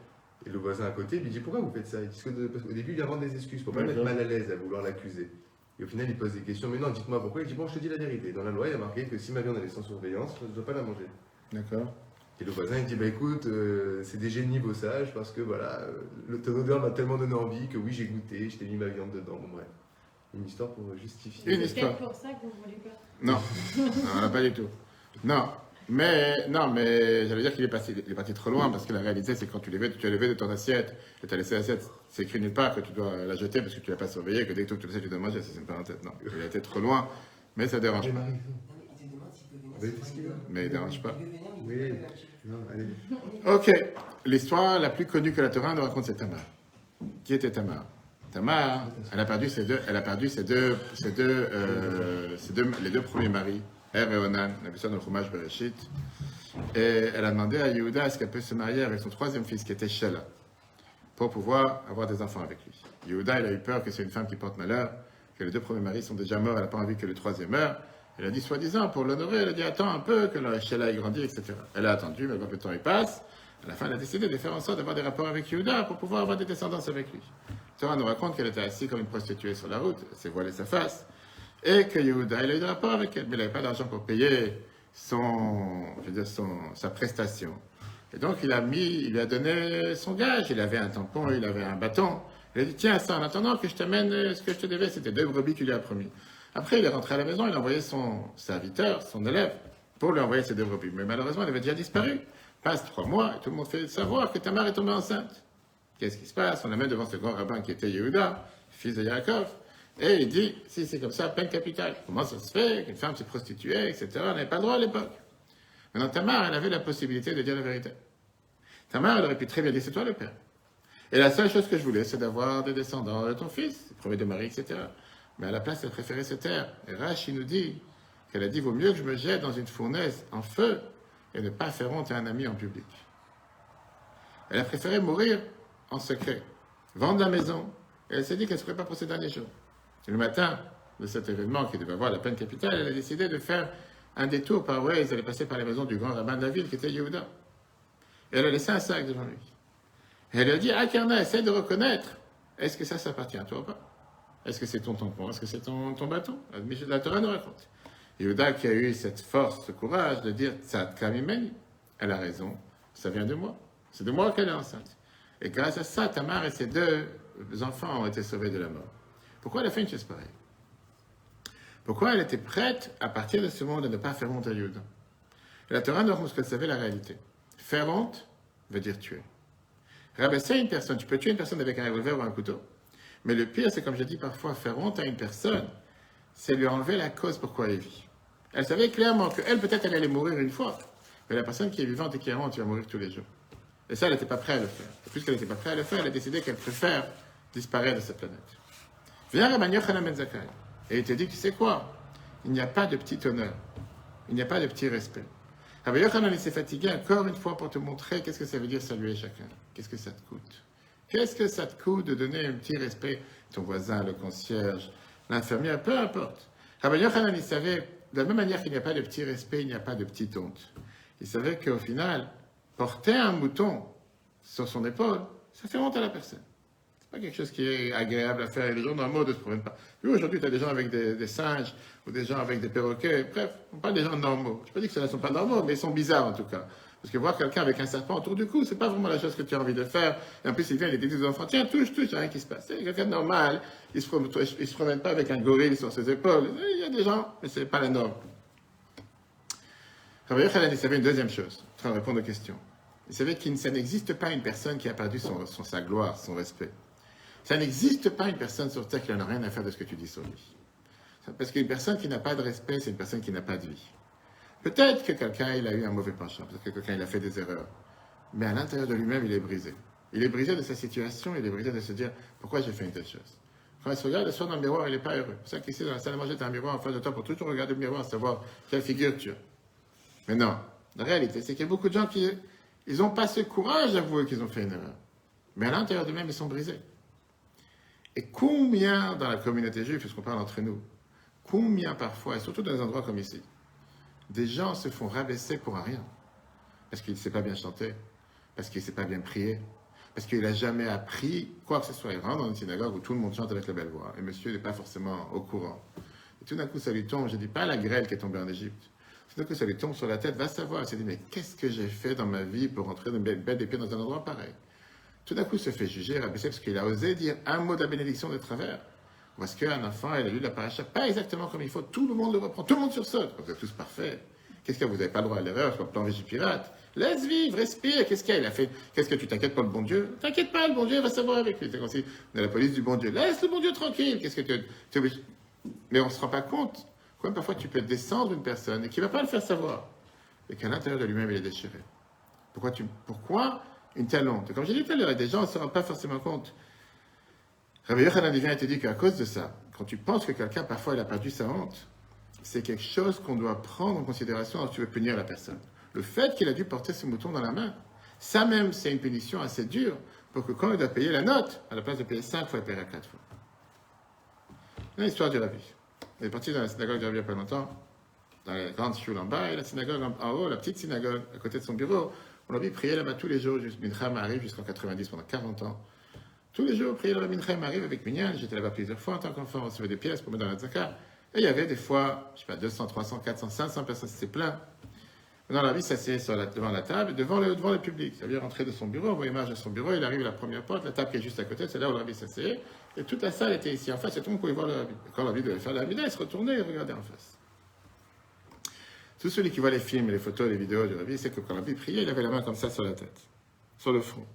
Et le voisin à côté lui dit Pourquoi vous faites ça? Il dit Parce qu'au début, il invente des excuses pour pas le mettre mal à l'aise à vouloir l'accuser. Et au final, il pose des questions Mais non, dites-moi pourquoi? Il dit Bon, je te dis la vérité. Dans la loi, il y a marqué que si ma viande elle est sans surveillance, je ne dois pas la manger. D'accord. Et le voisin il dit Bah écoute, euh, c'est des génies beaux sages parce que voilà, euh, le, ton odeur m'a tellement donné envie que oui, j'ai goûté, je t'ai mis ma viande dedans. Bon, bref. Une histoire pour justifier. Une C'est histoire. peut-être pour ça que vous voulez pas. Non, non, non, pas du tout. Non, mais, non, mais j'allais dire qu'il est, passé, il est parti trop loin parce que la réalité, c'est que quand tu, lèves, tu as levé de ton assiette et tu as laissé l'assiette, c'est écrit nulle part que tu dois la jeter parce que tu l'as pas surveillée, que dès que tu le sais, tu dois manger. Ça, c'est une parenthèse. Non, il a été trop loin, mais ça dérange pas. Mais pas il dérange pas. Oui. pas non, allez. Ok, l'histoire la plus connue que la Torah nous raconte, c'est Tamar. Qui était Tamar? Tamar, elle a perdu ses deux, elle a perdu ses deux, ses deux, euh, ses deux- les deux premiers maris, Er Bereshit. Et elle a demandé à Yehuda est-ce qu'elle peut se marier avec son troisième fils, qui était Shelah, pour pouvoir avoir des enfants avec lui. Yehuda, il a eu peur que c'est une femme qui porte malheur, que les deux premiers maris sont déjà morts, elle n'a pas envie que le troisième meure. Elle a dit, soi-disant, pour l'honorer, elle a dit, attends un peu, que la Sheila ait grandi, etc. Elle a attendu, mais peu de temps il passe. À la fin, elle a décidé de faire en sorte d'avoir des rapports avec Yehuda pour pouvoir avoir des descendances avec lui. Torah nous raconte qu'elle était assise comme une prostituée sur la route, elle s'est voilée sa face, et que Yehuda, il a eu des rapports avec elle, mais il n'avait pas d'argent pour payer son, je veux dire, son, sa prestation. Et donc, il a mis, il lui a donné son gage. Il avait un tampon, il avait un bâton. Il a dit, tiens, ça, en attendant que je t'amène ce que je te devais, c'était deux brebis qu'il lui a promis. Après, il est rentré à la maison, il a envoyé son serviteur, son élève, pour lui envoyer ces deux brebis. Mais malheureusement, elle avait déjà disparu. Passe trois mois, et tout le monde fait savoir que Tamar est tombée enceinte. Qu'est-ce qui se passe? On l'amène devant ce grand rabbin qui était Yehuda, fils de Yaakov. Et il dit, si c'est comme ça, peine capitale. Comment ça se fait qu'une femme s'est prostituée, etc. N'avait pas le droit à l'époque? Maintenant, Tamar, elle avait la possibilité de dire la vérité. Tamar, elle aurait pu très bien dire, c'est toi le père. Et la seule chose que je voulais, c'est d'avoir des descendants de ton fils, premier de Marie, etc. Mais à la place, elle préférait se taire. Et Rachi nous dit qu'elle a dit, vaut mieux que je me jette dans une fournaise en feu et ne pas faire honte à un ami en public. Elle a préféré mourir en secret, vendre la maison, et elle s'est dit qu'elle ne se ferait pas pour ces derniers jours. Le matin de cet événement qui devait avoir la peine capitale, elle a décidé de faire un détour par Waze, elle est passée par la maison du grand rabbin de la ville qui était Yehuda. Et elle a laissé un sac devant lui. Et elle a dit, ah Karna, essaie de reconnaître, est-ce que ça, ça appartient à toi ou pas? Est-ce que c'est ton tampon Est-ce que c'est ton, ton bâton? La Torah nous raconte. Yehuda qui a eu cette force, ce courage de dire, Tzad Kamimeni, elle a raison, ça vient de moi. C'est de moi qu'elle est enceinte. Et grâce à ça, Tamar et ses deux enfants ont été sauvés de la mort. Pourquoi elle a fait une chose pareille Pourquoi elle était prête, à partir de ce moment, de ne pas faire honte à Et la Torah nous raconte qu'elle savait la réalité. Faire honte veut dire tuer. Rabaisser une personne, tu peux tuer une personne avec un revolver ou un couteau. Mais le pire, c'est comme je dis parfois, faire honte à une personne, c'est lui enlever la cause pourquoi elle vit. Elle savait clairement qu'elle, peut-être, elle allait mourir une fois. Mais la personne qui est vivante et qui est honte, tu vas mourir tous les jours. Et ça, elle n'était pas prête à le faire. Et puisqu'elle n'était pas prête à le faire, elle a décidé qu'elle préfère disparaître de cette planète. Viens Rabbi Yochanan Ben. Et il te dit, tu sais quoi? Il n'y a pas de petit honneur. Il n'y a pas de petit respect. Rabbi Yochanan, s'est fatigué encore une fois pour te montrer qu'est-ce que ça veut dire saluer chacun. Qu'est-ce que ça te coûte? Qu'est-ce que ça te coûte de donner un petit respect à ton voisin, le concierge, l'infirmière, peu importe. Rabbi Yochanan, il savait, de la même manière qu'il n'y a pas de petit respect, il n'y a pas de petite honte. Il savait qu'au final, porter un mouton sur son épaule, ça fait honte à la personne. C'est pas quelque chose qui est agréable à faire. Les gens normaux ne se promènent pas. Puis aujourd'hui, tu as des gens avec des, singes ou des gens avec des perroquets. Bref, on parle des gens normaux. Je ne pas dire que ce ne sont pas normaux, mais ils sont bizarres en tout cas. Parce que voir quelqu'un avec un serpent autour du cou, c'est pas vraiment la chose que tu as envie de faire. Et en plus, il vient, il dit aux enfants, tiens, touche, touche, il a rien qui se passe. C'est quelqu'un de normal. Il ne se, se promène pas avec un gorille sur ses épaules. Il y a des gens, mais ce n'est pas la norme. Rabbi Yochanan, il savait une deuxième chose, en train de répondre aux questions. Il savait qu'il n'existe pas une personne qui a perdu son, sa gloire, son respect. Ça n'existe pas une personne sur Terre qui n'en a rien à faire de ce que tu dis sur lui. Parce qu'une personne qui n'a pas de respect, c'est une personne qui n'a pas de vie. Peut-être que quelqu'un il a eu un mauvais penchant, peut-être que quelqu'un il a fait des erreurs, mais à l'intérieur de lui-même, il est brisé. Il est brisé de sa situation, il est brisé de se dire pourquoi j'ai fait une telle chose? Quand il se regarde le soir dans le miroir, il n'est pas heureux. C'est ça qu'ici, dans la salle à manger, tu as un miroir en face de toi pour toujours regarder le miroir, savoir quelle figure tu as. Mais non, la réalité, c'est qu'il y a beaucoup de gens qui n'ont pas ce courage d'avouer qu'ils ont fait une erreur. Mais à l'intérieur d'eux-mêmes, ils sont brisés. Et combien dans la communauté juive, puisqu'on parle entre nous, combien parfois, et surtout dans des endroits comme ici, des gens se font rabaisser pour un rien? Parce qu'il ne sait pas bien chanter, parce qu'il ne sait pas bien prier, parce qu'il n'a jamais appris quoi que ce soit. Il rentre dans une synagogue où tout le monde chante avec la belle voix, et monsieur n'est pas forcément au courant. Et tout d'un coup, ça lui tombe, je ne dis pas la grêle qui est tombée en Égypte, tout d'un coup, ça lui tombe sur la tête, va savoir. Il s'est dit, mais qu'est-ce que j'ai fait dans ma vie pour rentrer une belle, pieds dans un endroit pareil? Tout d'un coup, il se fait juger, rabaisser, parce qu'il a osé dire un mot de la bénédiction de travers. Est-ce qu'un enfant, il a lu la paracha pas exactement comme il faut, tout le monde le reprend, tout le monde sursaute. Vous êtes tous parfaits. Qu'est-ce que vous n'avez pas le droit à l'erreur, sur le plan pirate Laisse vivre, respire. Qu'est-ce qu'il a, a fait? Qu'est-ce que tu t'inquiètes pour le bon Dieu? T'inquiète pas, le bon Dieu va savoir avec lui. C'est comme si on est la police du bon Dieu. Laisse le bon Dieu tranquille. Qu'est-ce que tu, tu Mais on ne se rend pas compte. Comme parfois tu peux descendre une personne et qui ne va pas le faire savoir et qu'à l'intérieur de lui-même, il est déchiré. Pourquoi, pourquoi une telle honte Comme j'ai dit tout à l'heure, des gens ne se rendent pas forcément compte. Rabbi Yochanan et te dit qu'à cause de ça, quand tu penses que quelqu'un, parfois, il a perdu sa honte, c'est quelque chose qu'on doit prendre en considération quand tu veux punir la personne. Le fait qu'il a dû porter ce mouton dans la main, ça même, c'est une punition assez dure pour que quand il doit payer la note, à la place de payer cinq fois, il paiera quatre fois. L'histoire du Rabbi. Il est parti dans la synagogue du Rabbi il n'y a pas longtemps dans la grande choule en bas et la synagogue en, haut, la petite synagogue à côté de son bureau. On l'a vu prier là-bas tous les jours, Mincham arrive jusqu'en 90, pendant 40 ans. Tous les jours, prier là-bas, Mincham arrive avec Minyan. J'étais là-bas plusieurs fois en tant qu'enfant, on recevait des pièces pour mettre dans la zaka. Et il y avait des fois, je sais pas, 200, 300, 400, 500 personnes, c'était plein. Dans la vie, s'assied devant la table, devant le, devant le public. Ça veut dire rentrer de son bureau, envoyer marche de son bureau, il arrive à la première porte, la table qui est juste à côté, c'est là où le rabbi s'assied. Et toute la salle était ici en face, et tout le monde pouvait voir le rabbi. Quand le rabbi devait faire la vida, il se retournait et regardait en face. Tous ceux qui voient les films, les photos, les vidéos du rabbi, c'est que quand le rabbi priait, il avait la main comme ça sur la tête, sur le front.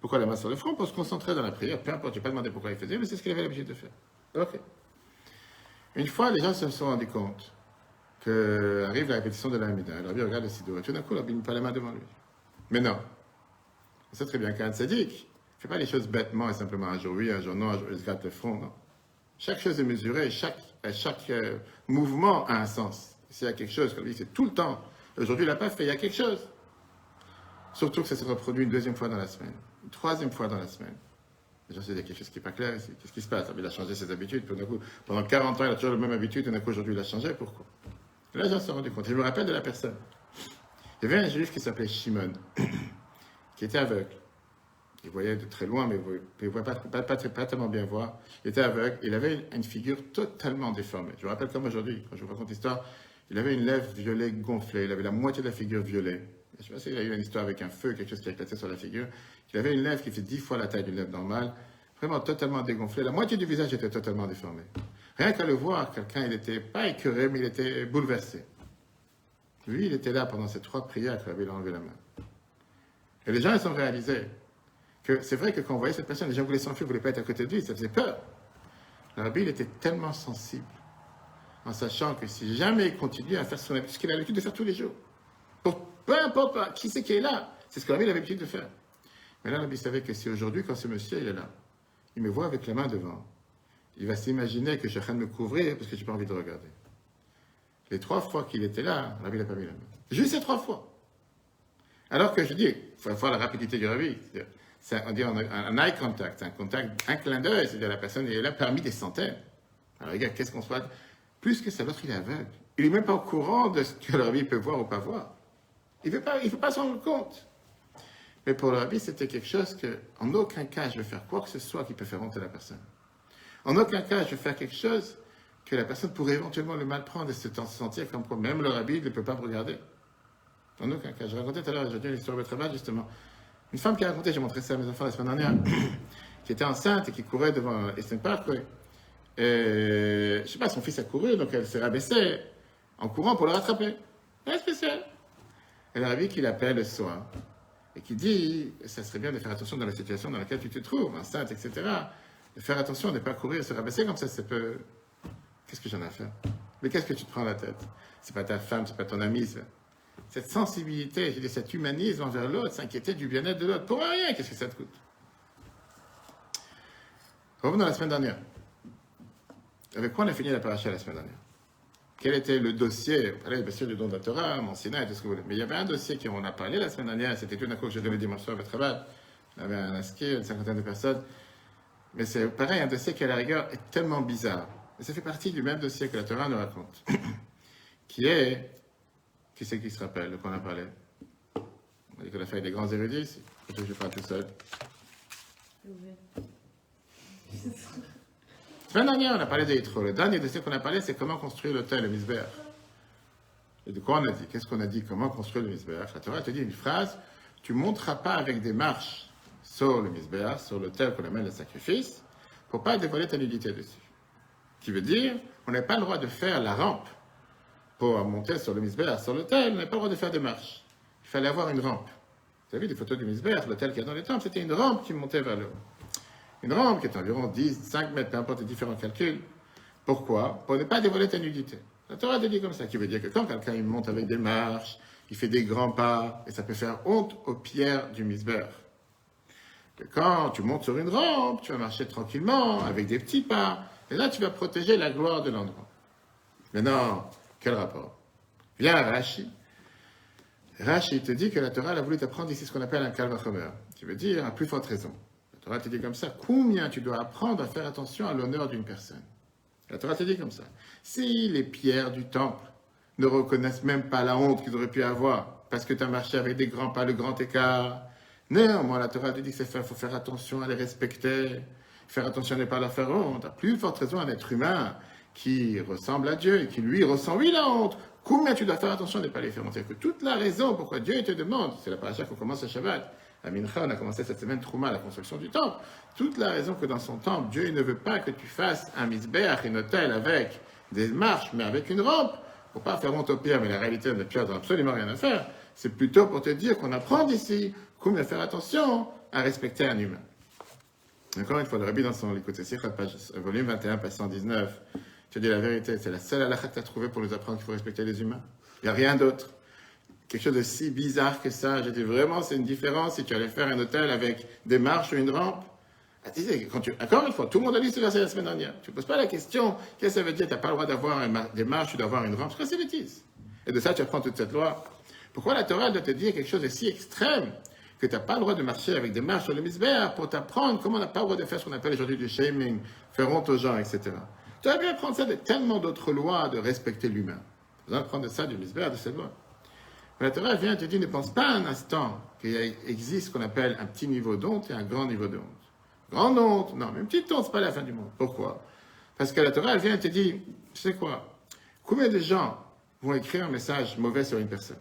Pourquoi la main sur le front? Pour se concentrer dans la prière. Peu importe, je n'ai pas demandé pourquoi il faisait, mais c'est ce qu'il avait l'habitude de faire. Ok. Une fois, les gens se sont rendus compte qu'arrive la répétition de la Hamida. Le rabbi regarde le sido, et tout d'un coup, le rabbi met pas la main devant lui. Mais non. On sait très bien qu'un sadique ne fait pas les choses bêtement et simplement un jour oui, un jour non, un jour il se gratte le front, non. Chaque chose est mesurée, chaque, chaque euh, mouvement a un sens. Y a quelque chose, comme il dit, c'est tout le temps. Aujourd'hui, il n'a pas fait, il y a quelque chose. Surtout que ça se reproduit une deuxième fois dans la semaine, une troisième fois dans la semaine. Déjà, c'est quelque chose qui n'est pas clair ici. Qu'est-ce qui se passe? Il a changé ses habitudes. Pendant 40 ans, il a toujours la même habitude. Tout d'un coup, aujourd'hui, il a changé. Pourquoi? Et là, j'en suis rendu compte. je me rappelle de la personne. Il y avait un juif qui s'appelait Shimon, qui était aveugle. Il voyait de très loin, mais il ne pas, pas, pas, tellement bien voir. Il était aveugle. Il avait une figure totalement déformée. Je me rappelle comme aujourd'hui, quand je vous raconte l'histoire, il avait une lèvre violet gonflée, il avait la moitié de la figure violet. Je sais pas s'il a eu une histoire avec un feu, quelque chose qui a éclaté sur la figure. Il avait une lèvre qui fait dix fois la taille d'une lèvre normale, vraiment totalement dégonflée. La moitié du visage était totalement déformé. Rien qu'à le voir, quelqu'un, il n'était pas écœuré, mais il était bouleversé. Lui, il était là pendant ces trois prières qu'il avait enlevé la main. Et les gens, ils ont réalisé que c'est vrai que quand on voyait cette personne, les gens voulaient s'enfuir, ne voulaient pas être à côté de lui, ça faisait peur. Le rabbi, il était tellement sensible, en sachant que si jamais il continue à faire ce qu'il a l'habitude de faire tous les jours, pour, peu importe qui c'est qui est là, c'est ce que rabbi avait l'habitude de faire. Mais là, rabbi savait que si aujourd'hui, quand ce monsieur est là, il me voit avec la main devant, il va s'imaginer que je suis en train de me couvrir parce que je n'ai pas envie de regarder. Les trois fois qu'il était là, rabbi n'a pas mis la main. Juste ces trois fois. Alors que je dis, il faut voir la rapidité du rabbi. C'est on dit un, un eye contact, un contact, un clin d'œil, c'est-à-dire la personne est là parmi des centaines. Alors regarde, qu'est-ce qu'on soit Plus que ça, l'autre il est aveugle. Il n'est même pas au courant de ce que le rabbi peut voir ou pas voir. Il ne veut pas, s'en rendre compte. Mais pour le rabbi, c'était quelque chose que, en aucun cas, je vais faire quoi que ce soit qui peut faire honte la personne. En aucun cas, je vais faire quelque chose que la personne pourrait éventuellement le mal prendre et se sentir comme quoi même le rabbi ne peut pas me regarder. En aucun cas. Je racontais tout à l'heure aujourd'hui l'histoire de travail, justement. Une femme qui a raconté, j'ai montré ça à mes enfants la semaine dernière, qui était enceinte et qui courait devant Eastern Park. Et, je sais pas, son fils a couru, donc elle s'est rabaissée en courant pour le rattraper. Rien spécial. Elle a vu qu'il appelle le soir et qui dit ça serait bien de faire attention dans la situation dans laquelle tu te trouves, enceinte, etc. De faire attention, de ne pas courir, se rabaisser comme ça, ça peut. Qu'est-ce que j'en ai à faire? Mais qu'est-ce que tu te prends la tête? C'est pas ta femme, c'est pas ton ami, cette sensibilité, je dis, cet humanisme envers l'autre, s'inquiéter du bien-être de l'autre. Pour rien, qu'est-ce que ça te coûte? Revenons à la semaine dernière. Avec quoi on a fini la paracha la semaine dernière? Quel était le dossier? On parlait bien sûr du don de la Torah, mon Sina et tout ce que vous voulez. Mais il y avait un dossier qu'on a parlé la semaine dernière, c'était tout d'un coup que j'ai donné dimanche soir à travail. Il y avait un inscrit, une cinquantaine de personnes. Mais c'est pareil, un dossier qui à la rigueur est tellement bizarre. Et ça fait partie du même dossier que la Torah nous raconte. qui est qui c'est qui se rappelle de quoi on a parlé? On a dit qu'on a fait des grands érudits. Je ne pas tout seul. La semaine dernière, on a parlé d'Eitro. Le dernier dossier qu'on a parlé, c'est comment construire l'hôtel, le Misber. Et de quoi on a dit? Qu'est-ce qu'on a dit? Comment construire le Misber La Torah te dit une phrase Tu ne monteras pas avec des marches sur le Misber, sur l'hôtel qu'on amène le sacrifice, pour pas dévoiler ta nudité dessus. Qui veut dire, on n'a pas le droit de faire la rampe pour monter sur le misbéach, sur l'hôtel, on n'avait pas le droit de faire des marches. Il fallait avoir une rampe. Vous avez vu des photos du misbéach, l'hôtel qui est dans les temples, c'était une rampe qui montait vers le haut. Une rampe qui est environ 10, 5 mètres, peu importe les différents calculs. Pourquoi? Pour ne pas dévoiler ta nudité. La Torah te dit comme ça, qui veut dire que quand quelqu'un monte avec des marches, il fait des grands pas, et ça peut faire honte aux pierres du misbéach. Que quand tu montes sur une rampe, tu vas marcher tranquillement, avec des petits pas, et là tu vas protéger la gloire de l'endroit. Maintenant, quel rapport? Viens Rashi. Rashi te dit que la Torah a voulu t'apprendre ici ce qu'on appelle un kalvachomer, qui veut dire à plus forte raison. Torah te dit comme ça, combien tu dois apprendre à faire attention à l'honneur d'une personne. La Torah te dit comme ça. Si les pierres du temple ne reconnaissent même pas la honte qu'ils auraient pu avoir, parce que tu as marché avec des grands pas, le grand écart, néanmoins la Torah te dit qu'il faut faire attention à les respecter, faire attention à ne pas leur faire honte. À plus forte raison, un être humain qui ressemble à Dieu et qui lui ressent, oui, la honte. Combien tu dois faire attention de ne pas les faire mentir Que toute la raison pourquoi Dieu te demande, c'est la paracha qu'on commence à Shabbat, à Mincha, on a commencé cette semaine Trouma, la construction du temple. Toute la raison que dans son temple, Dieu ne veut pas que tu fasses un misbeach, un hôtel avec des marches, mais avec une rampe, pour pas faire honte au pierre, mais la réalité, de pierre n'a absolument rien à faire. C'est plutôt pour te dire qu'on apprend d'ici combien faire attention à respecter un humain. Encore une fois, le rabbi dans son écoute, page, volume 21, page 119, je dis la vérité, c'est la seule halakha que tu as trouvée pour nous apprendre qu'il faut respecter les humains. Il n'y a rien d'autre. Quelque chose de si bizarre que ça. J'ai dit vraiment, c'est une différence si tu allais faire un hôtel avec des marches ou une rampe. Ah, quand tu, encore une fois, tout le monde a lu ce verset la semaine dernière. Tu ne poses pas la question, qu'est-ce que ça veut dire? Tu n'as pas le droit d'avoir des marches ou d'avoir une rampe. C'est bêtises Et de ça, tu apprends toute cette loi. Pourquoi la Torah doit te dire quelque chose de si extrême que tu n'as pas le droit de marcher avec des marches sur le misbéa pour t'apprendre comment on n'a pas le droit de faire ce qu'on appelle aujourd'hui du shaming, faire honte aux gens, etc. Tu aurais pu apprendre ça de tellement d'autres lois de respecter l'humain. Tu dois apprendre ça du misbéa, de cette loi. La Torah vient te dire, ne pense pas un instant qu'il existe ce qu'on appelle un petit niveau d'honte et un grand niveau de honte. Grande honte, non, mais une petite honte, c'est pas la fin du monde. Pourquoi? Parce que la Torah, elle vient te dire, tu sais quoi? Combien de gens vont écrire un message mauvais sur une personne?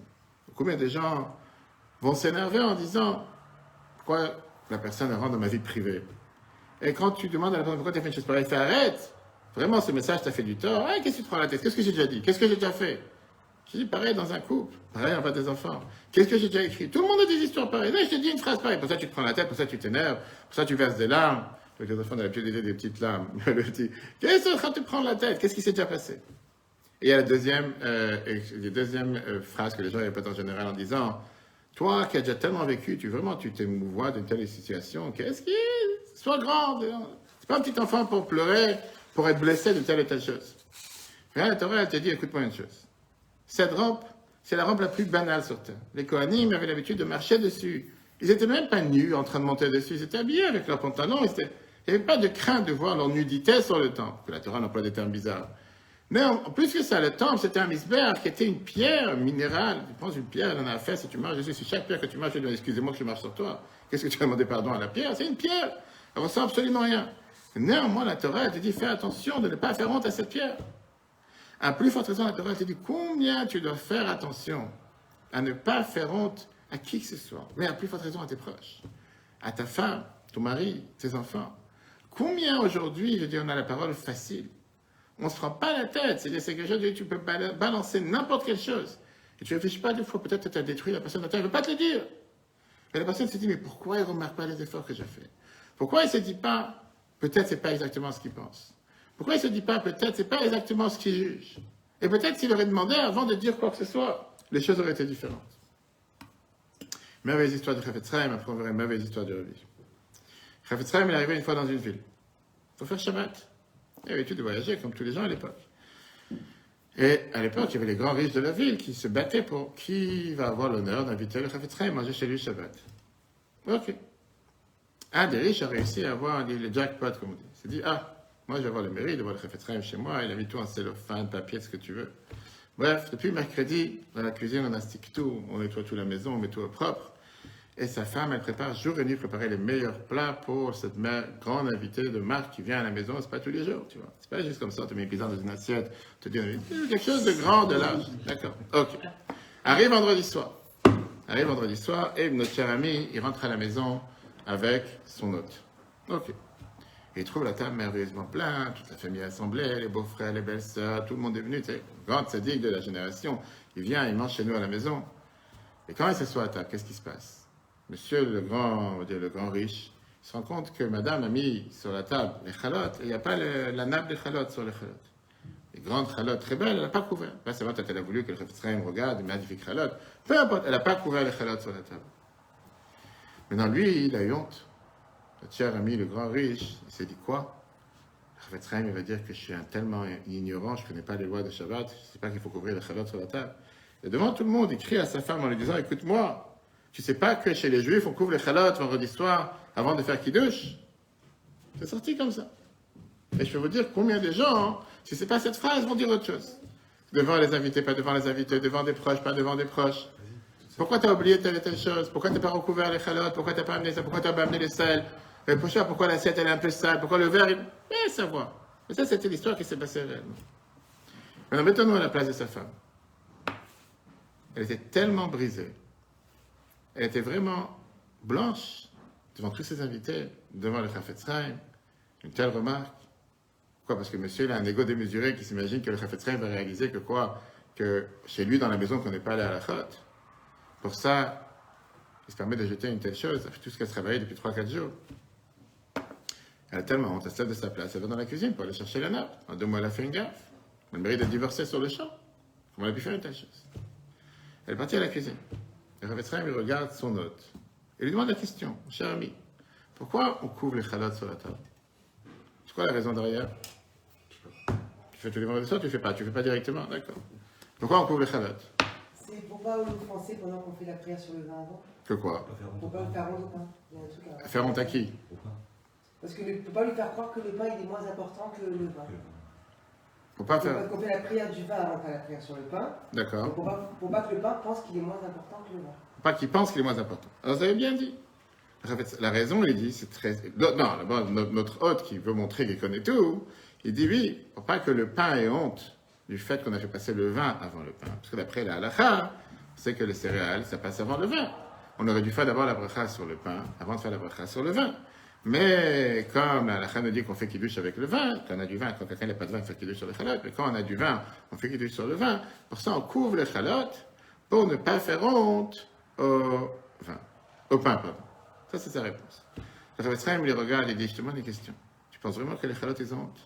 Combien de gens vont s'énerver en disant pourquoi la personne rentre dans ma vie privée? Et quand tu demandes à la personne pourquoi tu as fait une chose pareille, arrête Vraiment, ce message t'a fait du tort. qu'est-ce que tu te prends la tête Qu'est-ce que j'ai déjà dit? Qu'est-ce que j'ai déjà fait? Dis pareil dans un couple, pareil envers des enfants. Qu'est-ce que j'ai déjà écrit Tout le monde a des histoires pareilles. Là, je te dis une phrase pareille. Pour ça, tu te prends la tête, pour ça, tu t'énerves, pour ça, tu verses des larmes. Donc, les enfants ont l'habitude d'aider des petites larmes. Le dit Qu'est-ce que tu prendre la tête Qu'est-ce qui s'est déjà passé Et il y a la deuxième, euh, deuxième euh, phrase que les gens répètent en général en disant Toi qui as déjà tellement vécu, tu vraiment tu t'émouvois d'une telle situation, qu'est-ce qui Sois grande C'est pas un petit enfant pour pleurer, pour être blessé de telle et telle chose. Rien, la Torah, elle te dit Écoute-moi une chose. Cette rampe, c'est la rampe la plus banale sur Terre. Les Kohanim avaient l'habitude de marcher dessus. Ils n'étaient même pas nus en train de monter dessus. Ils étaient habillés avec leurs pantalons. Il n'y avait pas de crainte de voir leur nudité sur le temple. La Torah n'emploie des termes bizarres. Mais en, plus que ça, le temple, c'était un misbère qui était une pierre minérale. Tu penses une pierre, elle en a fait. Si tu marches dessus, si chaque pierre que tu marches, je dis excusez-moi que je marche sur toi. Qu'est-ce que tu vas demander pardon à la pierre? C'est une pierre. Elle ressent absolument rien. Néanmoins, la Torah, elle te dit fais attention de ne pas faire honte à cette pierre. À plus forte raison, la Torah te dit combien tu dois faire attention à ne pas faire honte à qui que ce soit, mais à plus forte raison à tes proches, à ta femme, ton mari, tes enfants. Combien aujourd'hui, je dis, on a la parole facile. On ne se prend pas la tête. C'est-à-dire, c'est quelque chose tu peux balancer n'importe quelle chose. Et tu ne réfléchis pas deux fois, peut-être que tu as détruit la personne, elle ne veut pas te le dire. Mais la personne se dit, mais pourquoi il ne remarque pas les efforts que j'ai faits? Pourquoi il ne se dit pas, peut-être c'est pas exactement ce qu'il pense? Pourquoi il ne se dit pas peut-être c'est pas exactement ce qu'il juge Et peut-être s'il aurait demandé avant de dire quoi que ce soit, les choses auraient été différentes. Merveilleuse histoire de Chafetzraim, après on verra une merveilleuse histoire de Rabbi. Chafetzraim est arrivé une fois dans une ville pour faire Shabbat. Il avait l'habitude de voyager comme tous les gens à l'époque. Et à l'époque, il y avait les grands riches de la ville qui se battaient pour qui va avoir l'honneur d'inviter le Chafetzraim à manger chez lui Shabbat. Ok. Un des riches a réussi à avoir le jackpot, comme on dit. Il s'est dit, ah, moi, je vais avoir le mérite de voir le Chafetzraim chez moi. Il a mis tout en cellophane, papier, ce que tu veux. Bref, depuis mercredi, dans la cuisine, on astique tout. On nettoie toute la maison, on met tout au propre. Et sa femme, elle prépare jour et nuit, préparer les meilleurs plats pour cette grande invitée de marque qui vient à la maison. C'est pas tous les jours, tu vois. C'est pas juste comme ça, mets une pizza dans une assiette, tu te dis quelque chose de grand, de large. D'accord. Ok. Arrive vendredi soir. Arrive vendredi soir et notre cher ami, il rentre à la maison avec son hôte. Ok il trouve la table merveilleusement pleine, toute la famille assemblée, les beaux-frères, les belles-sœurs, tout le monde est venu, tu sais, sadique de la génération. Il vient, il mange chez nous à la maison. Et quand il s'assoit à table, qu'est-ce qui se passe? Monsieur le grand, le grand riche, il se rend compte que madame a mis sur la table les chalotes, et il n'y a pas la nappe des chalotes sur les chalotes. Les grandes chalotes très belles, elle n'a pas couvert. Pas seulement quand elle a voulu que le Refetzraim regarde, une magnifique chalote. Peu importe, elle n'a pas couvert les chalotes sur la table. Maintenant, lui, il a eu honte. Le cher ami, le grand riche, il s'est dit quoi? Chaim, il va dire que je suis tellement ignorant, je ne connais pas les lois de Shabbat, je ne sais pas qu'il faut couvrir le chalot sur la table. Et devant tout le monde, il crie à sa femme en lui disant Écoute-moi, tu sais pas que chez les Juifs, on couvre les chalots vendredi soir avant de faire kiddush? C'est sorti comme ça. Et je peux vous dire combien de gens, si ce n'est pas cette phrase, vont dire autre chose. Devant les invités, pas devant les invités, devant des proches, pas devant des proches. Pourquoi tu as oublié telle et telle chose? Pourquoi tu n'as pas recouvert les chalotes Pourquoi tu n'as pas amené ça? Pourquoi tu n'as pas amené les sels? Pourquoi l'assiette elle est un peu sale? Pourquoi le verre il... Eh, savoir. Et ça, c'était l'histoire qui s'est passée réellement. Maintenant, mettons-nous à la place de sa femme. Elle était tellement brisée. Elle était vraiment blanche devant tous ses invités, devant le Chafetzraim. Une telle remarque. Pourquoi? Parce que monsieur, il a un ego démesuré qui s'imagine que le Chafetzraim va réaliser que quoi? Que chez lui, dans la maison, qu'on n'est pas allé à la chôte. Pour ça, il se permet de jeter une telle chose, tout ce qu'elle a travaillé depuis 3-4 jours. Elle a tellement honte, elle de sa place, elle va dans la cuisine pour aller chercher la nappe. En deux mois, elle a fait une gaffe. Elle mérite de divorcer sur le champ. Comment elle a pu faire une telle chose Elle est partie à la cuisine. Le Ravetzraim, il regarde son hôte. Et lui demande la question, cher ami, pourquoi on couvre les chalotes sur la table? C'est quoi la raison derrière? Tu fais tous les vendredis soirs, tu ne fais pas, tu ne fais pas directement, d'accord. Pourquoi on couvre les chalotes C'est pour pas offenser pendant qu'on fait la prière sur le vin avant. Que quoi? Pour pas faire honte au pain. Faire honte à qui? Parce que ne peut pas lui faire croire que le pain il est moins important que le vin. Faut pas faire. Qu'on fait la prière du vin avant de faire la prière sur le pain. D'accord. Pour pas, pas que le pain pense qu'il est moins important que le vin. Pas qu'il pense qu'il est moins important. Alors vous avez bien dit. La raison, il dit, c'est très. Non, notre hôte qui veut montrer qu'il connaît tout, il dit oui, pour pas que le pain ait honte du fait qu'on a fait passer le vin avant le pain. Parce que d'après la halakha, c'est que les céréales, ça passe avant le vin. On aurait dû faire d'abord la bracha sur le pain avant de faire la bracha sur le vin. Mais comme la nous dit qu'on fait kiddush avec le vin, quand on a du vin, quand quelqu'un n'a pas de vin, on fait kiddush sur le chalot, mais quand on a du vin, on fait kiddush sur le vin, pour ça on couvre le chalot pour ne pas faire honte au vin, au pain, pardon. Ça, c'est sa réponse. Le Rav il regarde et dit, je te demande une question. Tu penses vraiment que les chalotes, ils ont honte?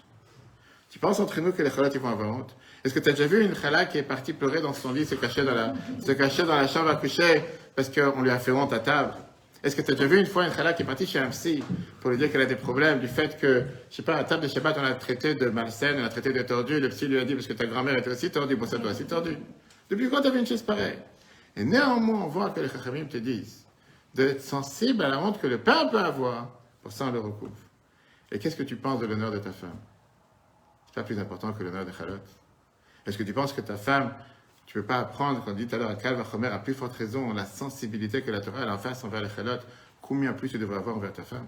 Tu penses entre nous que les chalotes, ils vont avoir honte? Est-ce que tu as déjà vu une chala qui est partie pleurer dans son lit, se cacher dans la, se cacher dans la chambre à coucher parce qu'on lui a fait honte à table? Est-ce que tu as déjà vu une fois une chala qui est partie chez un psy pour lui dire qu'elle a des problèmes du fait que, je sais pas, à table de Shabbat, on a traité de malsaine, on a traité de tordu, le psy lui a dit parce que ta grand-mère était aussi tordue, bon, ça doit aussi tordu. Depuis quand tu as vu une chose pareille Et néanmoins, on voit que les chachamim te disent d'être sensible à la honte que le pain peut avoir, pour ça on le recouvre. Et qu'est-ce que tu penses de l'honneur de ta femme? C'est pas plus important que l'honneur de Chalot? Est-ce que tu penses que ta femme tu ne peux pas apprendre, quand on dit tout à l'heure, à Kalva Chomer, à plus forte raison, la sensibilité que la Torah a en face envers les chalot, combien plus tu devrais avoir envers ta femme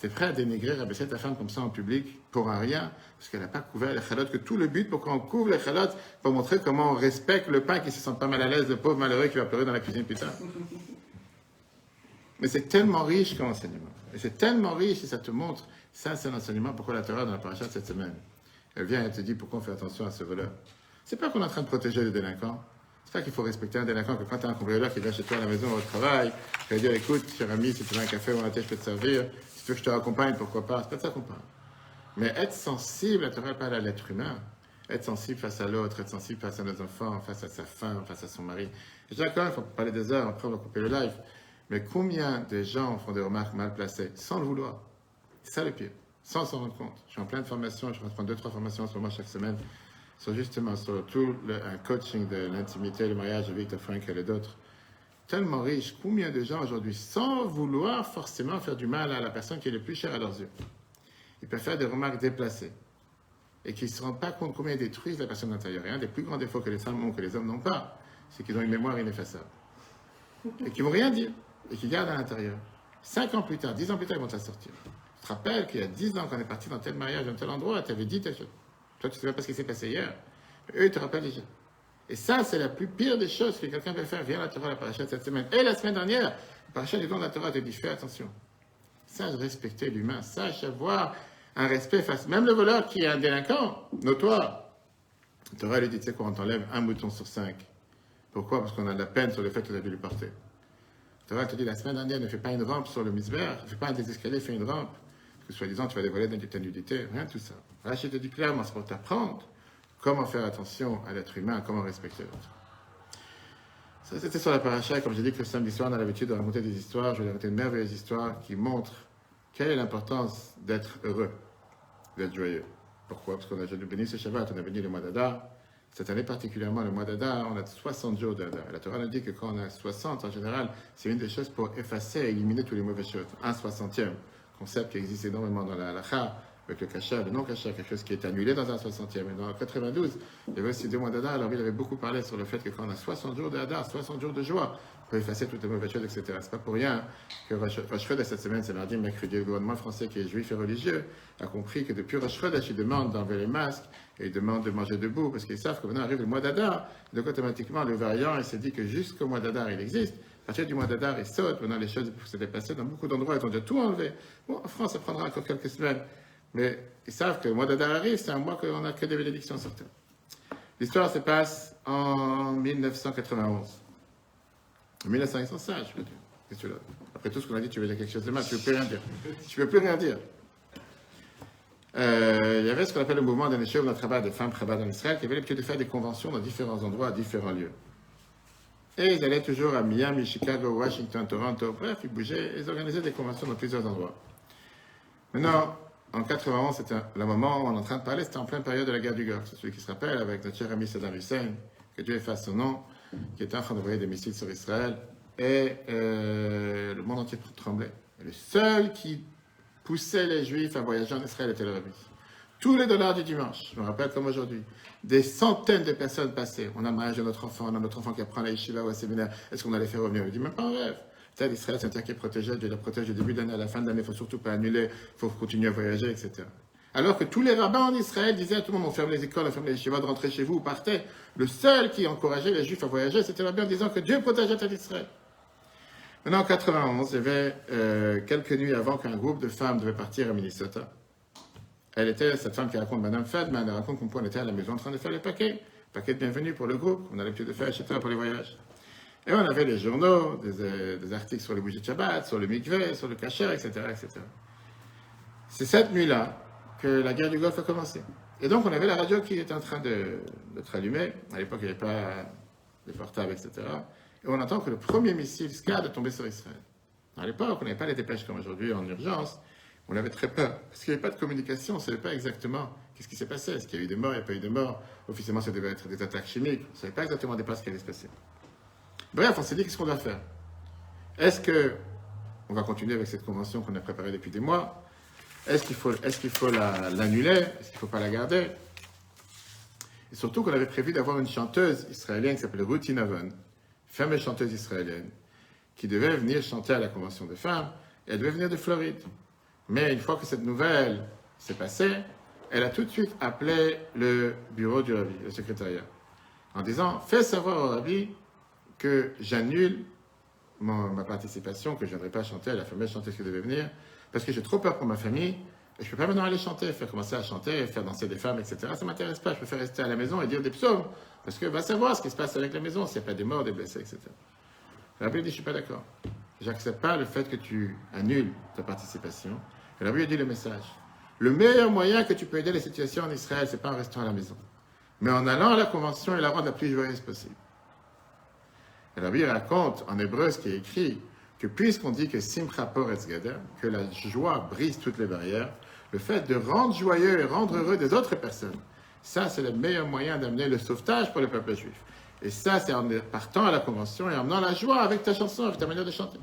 Tu es prêt à dénigrer, à baisser ta femme comme ça en public pour un rien, parce qu'elle n'a pas couvert les chalotes, que tout le but pour qu'on couvre les chalotes, pour montrer comment on respecte le pain qui se sent pas mal à l'aise, le pauvre malheureux qui va pleurer dans la cuisine plus tard. Mais c'est tellement riche comme enseignement. Et c'est tellement riche et ça te montre, ça c'est l'enseignement pourquoi la Torah dans la paracha de cette semaine. Elle vient et te dit pourquoi on fait attention à ce voleur? C'est pas qu'on est en train de protéger les délinquants. C'est pas qu'il faut respecter un délinquant, que quand tu as un cambrioleur qui vient chez toi à la maison ou au travail, tu vas dire écoute, cher ami, si tu veux un café ou un thé, je peux te servir. Si tu veux que je te raccompagne, pourquoi pas? C'est pas de ça qu'on parle. Mais être sensible, tu pas à l'être humain. Être sensible face à l'autre, être sensible face à nos enfants, face à sa femme, face à son mari. Je d'accord, il faut parler des heures, après on va couper le live. Mais combien de gens font des remarques mal placées sans le vouloir? C'est ça le pire, sans s'en rendre compte. Je suis en pleine formation, je prendre deux, trois formations en ce moment chaque semaine sur justement sur tout un coaching de l'intimité, le mariage de Victor Frank et d'autres, tellement riche. Combien de gens aujourd'hui, sans vouloir forcément faire du mal à la personne qui est le plus chère à leurs yeux, ils peuvent faire des remarques déplacées et qui ne se rendent pas compte combien ils détruisent la personne intérieure. Et un des plus grands défauts que les femmes ont, que les hommes n'ont pas, c'est qu'ils ont une mémoire ineffaçable. Et qui vont rien dire, et qui gardent à l'intérieur. Cinq ans plus tard, dix ans plus tard, ils vont s'en sortir. Je te rappelle qu'il y a dix ans, qu'on est parti dans tel mariage, dans tel endroit, tu avais dit telle chose. Toi, tu ne sais pas ce qui s'est passé hier? eux, ils te rappellent déjà. Et ça, c'est la plus pire des choses que quelqu'un peut faire. Viens la Torah, la paracha de cette semaine. Et la semaine dernière, la paracha du don de la Torah te dit fais attention. Sache respecter l'humain. Sache avoir un respect face. Même le voleur qui est un délinquant, notoire. La Torah lui dit tu sais quoi, on t'enlève un mouton sur cinq. Pourquoi? Parce qu'on a de la peine sur le fait que tu as dû lui porter. La Torah te dit la semaine dernière, ne fais pas une rampe sur le misbère, ne fais pas un des escaliers, fais une rampe que soi-disant tu vas dévoiler ta nudité, rien de tout ça. Je te dis clairement, c'est pour t'apprendre comment faire attention à l'être humain, comment respecter l'autre. Ça, c'était sur la paracha. Comme j'ai dit que le samedi soir, on a l'habitude de raconter des histoires. Je vais raconter une merveilleuse histoire qui montre quelle est l'importance d'être heureux, d'être joyeux. Pourquoi? Parce qu'on a déjà béni ce Shabbat, on a béni le mois d'Adar. Cette année particulièrement, le mois d'Adar, on a 60 jours d'Adar. La Torah nous dit que quand on a 60, en général, c'est une des choses pour effacer et éliminer toutes les mauvaises choses. Un soixantième concept qui existe énormément dans la halakha, avec le kasha, le non-kasha, quelque chose qui est annulé dans un 60e. Et dans le 92, il y avait aussi deux mois d'Adar, alors il avait beaucoup parlé sur le fait que quand on a 60 jours d'Adar, 60 jours de joie, on peut effacer toutes les mauvaises choses, etc. C'est pas pour rien que Rosh cette semaine, c'est mardi, mercredi, le gouvernement français qui est juif et religieux a compris que depuis Rosh il demande d'enlever les masques et il demande de manger debout parce qu'ils savent que maintenant arrive le mois d'Adar. Donc automatiquement, le variant, il s'est dit que jusqu'au mois d'Adar, il existe. À partir du mois d'Adar, il saute. Maintenant, les choses se déplacer dans beaucoup d'endroits. Ils ont déjà tout enlevé. Bon, en France, ça prendra encore quelques semaines. Mais ils savent que le mois d'Adar arrive, c'est un mois qu'on n'a que des bénédictions certaines. L'histoire se passe en 1991. En 1905, je peux dire. Après tout ce qu'on a dit, tu veux dire quelque chose de mal, tu ne peux plus rien dire. Tu ne peux plus rien dire. Il y avait ce qu'on appelle le mouvement d'un échec, le travail des femmes Chabad en Israël, qui avait l'habitude de faire des conventions dans différents endroits, à différents lieux. Et ils allaient toujours à Miami, Chicago, Washington, Toronto, bref, ils bougeaient, ils organisaient des conventions dans plusieurs endroits. Maintenant, en 91, c'était le moment où on est en train de parler, c'était en pleine période de la guerre du Golfe. C'est celui qui se rappelle avec notre cher ami Saddam Hussein, que Dieu efface son nom, qui était en train d'envoyer des missiles sur Israël, et euh, le monde entier tremblait. Et le seul qui poussait les Juifs à voyager en Israël était le Rabbi. Tous les dollars du dimanche, je me rappelle comme aujourd'hui, des centaines de personnes passées. On a mariage de notre enfant, on a notre enfant qui apprend la yeshiva ou à séminaire. Est-ce qu'on allait faire revenir? Il dit même pas en rêve. Tel Israël, c'est un terre qui est protégé, Dieu le protège du début d'année à la fin de l'année, il faut surtout pas annuler, il faut continuer à voyager, etc. Alors que tous les rabbins en Israël disaient à tout le monde, on ferme les écoles, on ferme les yeshivas, de rentrer chez vous, partez. Le seul qui encourageait les juifs à voyager, c'était le rabbin en disant que Dieu protégeait Israël. Maintenant, en 91, il y avait euh, quelques nuits avant qu'un groupe de femmes devait partir à Minnesota. Elle était cette femme qui raconte Madame Feldman, elle raconte qu'on était à la maison en train de faire les paquets, paquets de bienvenue pour le groupe, on a l'habitude de faire, etc., pour les voyages. Et on avait les journaux, des, euh, des articles sur les bougies de Shabbat, sur le mikveh, sur le kasher, etc., etc. C'est cette nuit-là que la guerre du Golfe a commencé. Et donc, on avait la radio qui était en train d'être allumée. À l'époque, il n'y avait pas de portables, etc. Et on entend que le premier missile SCAD est tombé sur Israël. À l'époque, on n'avait pas les dépêches comme aujourd'hui en urgence. On avait très peur. Parce qu'il n'y avait pas de communication, on ne savait pas exactement qu'est-ce qui s'est passé. Est-ce qu'il y a eu des morts, il n'y a pas eu de morts? Officiellement, ça devait être des attaques chimiques. On ne savait pas exactement des pas ce qui allait se passer. Bref, on s'est dit qu'est-ce qu'on doit faire? Est-ce que on va continuer avec cette convention qu'on a préparée depuis des mois? Est-ce qu'il faut, est-ce qu'il faut la- l'annuler? Est-ce qu'il ne faut pas la garder? Et surtout qu'on avait prévu d'avoir une chanteuse israélienne qui s'appelle Ruth Inavon, fameuse chanteuse israélienne, qui devait venir chanter à la convention des femmes. Et elle devait venir de Floride. Mais une fois que cette nouvelle s'est passée, elle a tout de suite appelé le bureau du rabbi, le secrétariat, en disant Fais savoir au rabbi que j'annule ma participation, que je ne viendrai pas chanter à la fameuse chanteuse qui devait venir, parce que j'ai trop peur pour ma famille, et je ne peux pas maintenant aller chanter, faire commencer à chanter, faire danser des femmes, etc. Ça ne m'intéresse pas, je préfère rester à la maison et dire des psaumes, parce que va savoir ce qui se passe avec la maison, s'il n'y a pas des morts, des blessés, etc. Le rabbi dit, je ne suis pas d'accord. J'accepte pas le fait que tu annules ta participation. Et le rabbi a dit le message. Le meilleur moyen que tu peux aider les situations en Israël, c'est pas en restant à la maison, mais en allant à la convention et la rendre la plus joyeuse possible. Et Bible raconte en hébreu ce qui est écrit que puisqu'on dit que Simcha Poretz que la joie brise toutes les barrières, le fait de rendre joyeux et rendre heureux des autres personnes, ça c'est le meilleur moyen d'amener le sauvetage pour le peuple juif. Et ça c'est en partant à la convention et en amenant la joie avec ta chanson, avec ta manière de chanter.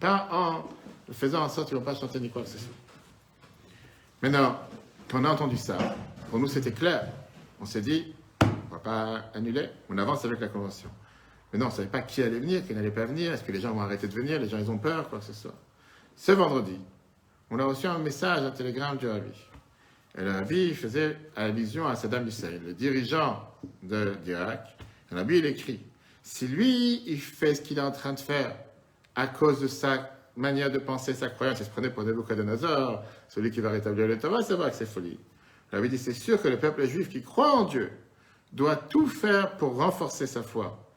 Pas en faisant en sorte qu'ils ne vont pas chanter ni quoi que ce soit. Maintenant, quand on a entendu ça, pour nous c'était clair. On s'est dit, on ne va pas annuler, on avance avec la convention. Mais non, on ne savait pas qui allait venir, qui n'allait pas venir, est-ce que les gens vont arrêter de venir, les gens ils ont peur, quoi que ce soit. Ce vendredi, on a reçu un message, un télégramme du Rabbi. Et le Rabbi faisait allusion à Saddam Hussein, le dirigeant de l'Irak. Le Rabbi, il écrit Si lui, il fait ce qu'il est en train de faire à cause de sa manière de penser, sa croyance, il se prenait pour Nebuchadnezzar, celui qui va rétablir le Torah, c'est vrai que c'est folie. Le Rabbi dit C'est sûr que le peuple juif qui croit en Dieu doit tout faire pour renforcer sa foi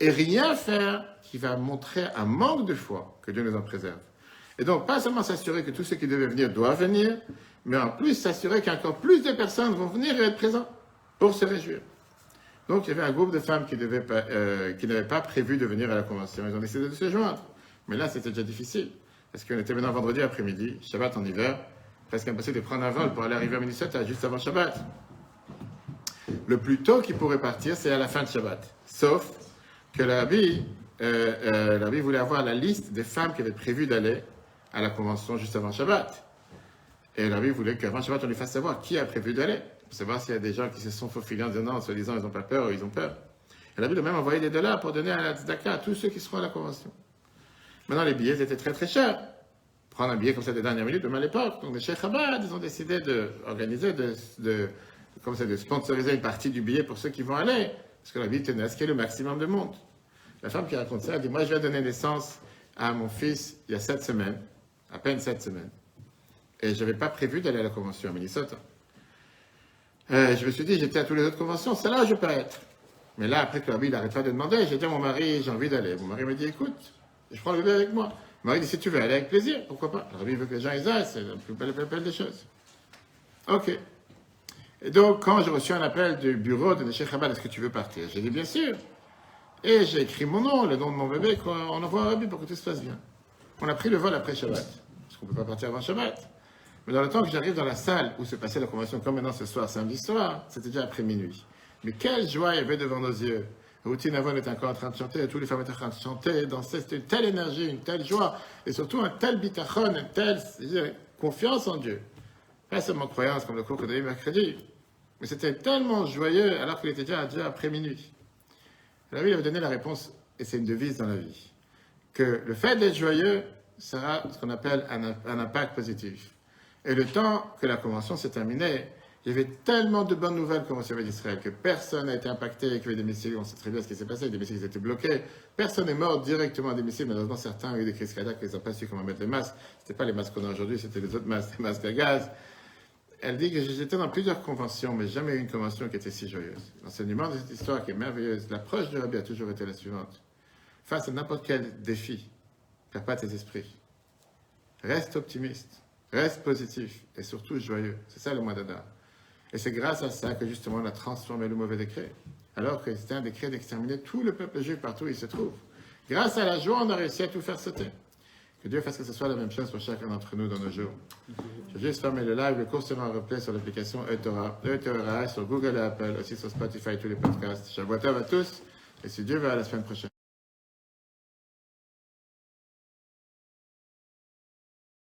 et rien faire qui va montrer un manque de foi, que Dieu nous en préserve. Et donc, pas seulement s'assurer que tous ceux qui devaient venir doivent venir, mais en plus s'assurer qu'encore plus de personnes vont venir et être présents pour se réjouir. Donc, il y avait un groupe de femmes euh, qui n'avaient pas prévu de venir à la convention. Ils ont décidé de se joindre. Mais là, c'était déjà difficile. Parce qu'on était maintenant vendredi après-midi, Shabbat en hiver, presque impossible de prendre un vol pour aller arriver à Minnesota juste avant Shabbat. Le plus tôt qu'ils pourraient partir, c'est à la fin de Shabbat. Sauf que l'Arabie euh, euh, voulait avoir la liste des femmes qui avaient prévu d'aller à la convention juste avant Shabbat. Et l'Arabie voulait qu'avant Shabbat, on lui fasse savoir qui a prévu d'aller, pour savoir s'il y a des gens qui se sont faufilés en disant non, en se disant ils n'ont pas peur ou ils ont peur. Et l'Arabie a même envoyé des dollars pour donner à la tzedaka à tous ceux qui seront à la convention. Maintenant, les billets étaient très très chers. Prendre un billet comme ça des dernières minutes, même à l'époque. Donc les Cheikh Chabad, ils ont décidé d'organiser, de, de, ça, de sponsoriser une partie du billet pour ceux qui vont aller. Parce que la vie tenait à ce qu'il y ait le maximum de monde? La femme qui raconte ça, elle dit Moi, je viens donner naissance à mon fils il y a sept semaines, à peine sept semaines. Et je n'avais pas prévu d'aller à la convention à Minnesota. Euh, je me suis dit J'étais à toutes les autres conventions, celle-là, je peux être. Mais là, après que la il n'arrête pas de demander, j'ai dit à mon mari J'ai envie d'aller. Mon mari me dit Écoute, je prends le bébé avec moi. Mon mari dit Si tu veux aller avec plaisir, pourquoi pas? Le rabbi veut que les gens aillent, c'est la plus belle, belle des choses. Ok. Et donc, quand j'ai reçu un appel du bureau de Cheikh Chabad, est-ce que tu veux partir? J'ai dit bien sûr. Et j'ai écrit mon nom, le nom de mon bébé, qu'on envoie un rabbi pour que tout se passe bien. On a pris le vol après Shabbat, parce qu'on ne peut pas partir avant Shabbat. Mais dans le temps que j'arrive dans la salle où se passait la convention, comme maintenant ce soir, samedi soir, c'était déjà après minuit. Mais quelle joie il y avait devant nos yeux. Routine Avon était encore en train de chanter, toutes les femmes étaient en train de chanter, danser, c'était une telle énergie, une telle joie, et surtout un tel bitachon, une telle confiance en Dieu. Pas seulement croyance comme le cours que mercredi, mais c'était tellement joyeux alors qu'il était déjà, déjà après minuit. La vie avait donné la réponse, et c'est une devise dans la vie, que le fait d'être joyeux sera ce qu'on appelle un, impact positif. Et le temps que la convention s'est terminée, Il y avait tellement de bonnes nouvelles comme sommet d'Israël que personne n'a été impacté, qu'il y avait des missiles, on sait très bien ce qui s'est passé, des missiles qui étaient bloqués. Personne n'est mort directement des missiles, malheureusement certains ont eu des crises cardiaques, ils n'ont pas su comment mettre les masques. C'était pas les masques qu'on a aujourd'hui, c'était les autres masques, les masques à gaz. Elle dit que j'étais dans plusieurs conventions, mais jamais une convention qui était si joyeuse. L'enseignement de cette histoire qui est merveilleuse, l'approche du rabbi a toujours été la suivante. Face à n'importe quel défi, perds pas tes esprits. Reste optimiste, reste positif et surtout joyeux. C'est ça le mois d'Adar. Et c'est grâce à ça que justement on a transformé le mauvais décret. Alors que c'était un décret d'exterminer tout le peuple juif partout où il se trouve. Grâce à la joie, on a réussi à tout faire sauter. Que Dieu fasse que ce soit la même chose pour chacun d'entre nous dans nos jours. Je vais juste fermer le live. Le cours sera en replay sur l'application eTorah, sur Google et Apple, aussi sur Spotify, tous les podcasts. Shabbat à tous. Et si Dieu veut, à la semaine prochaine.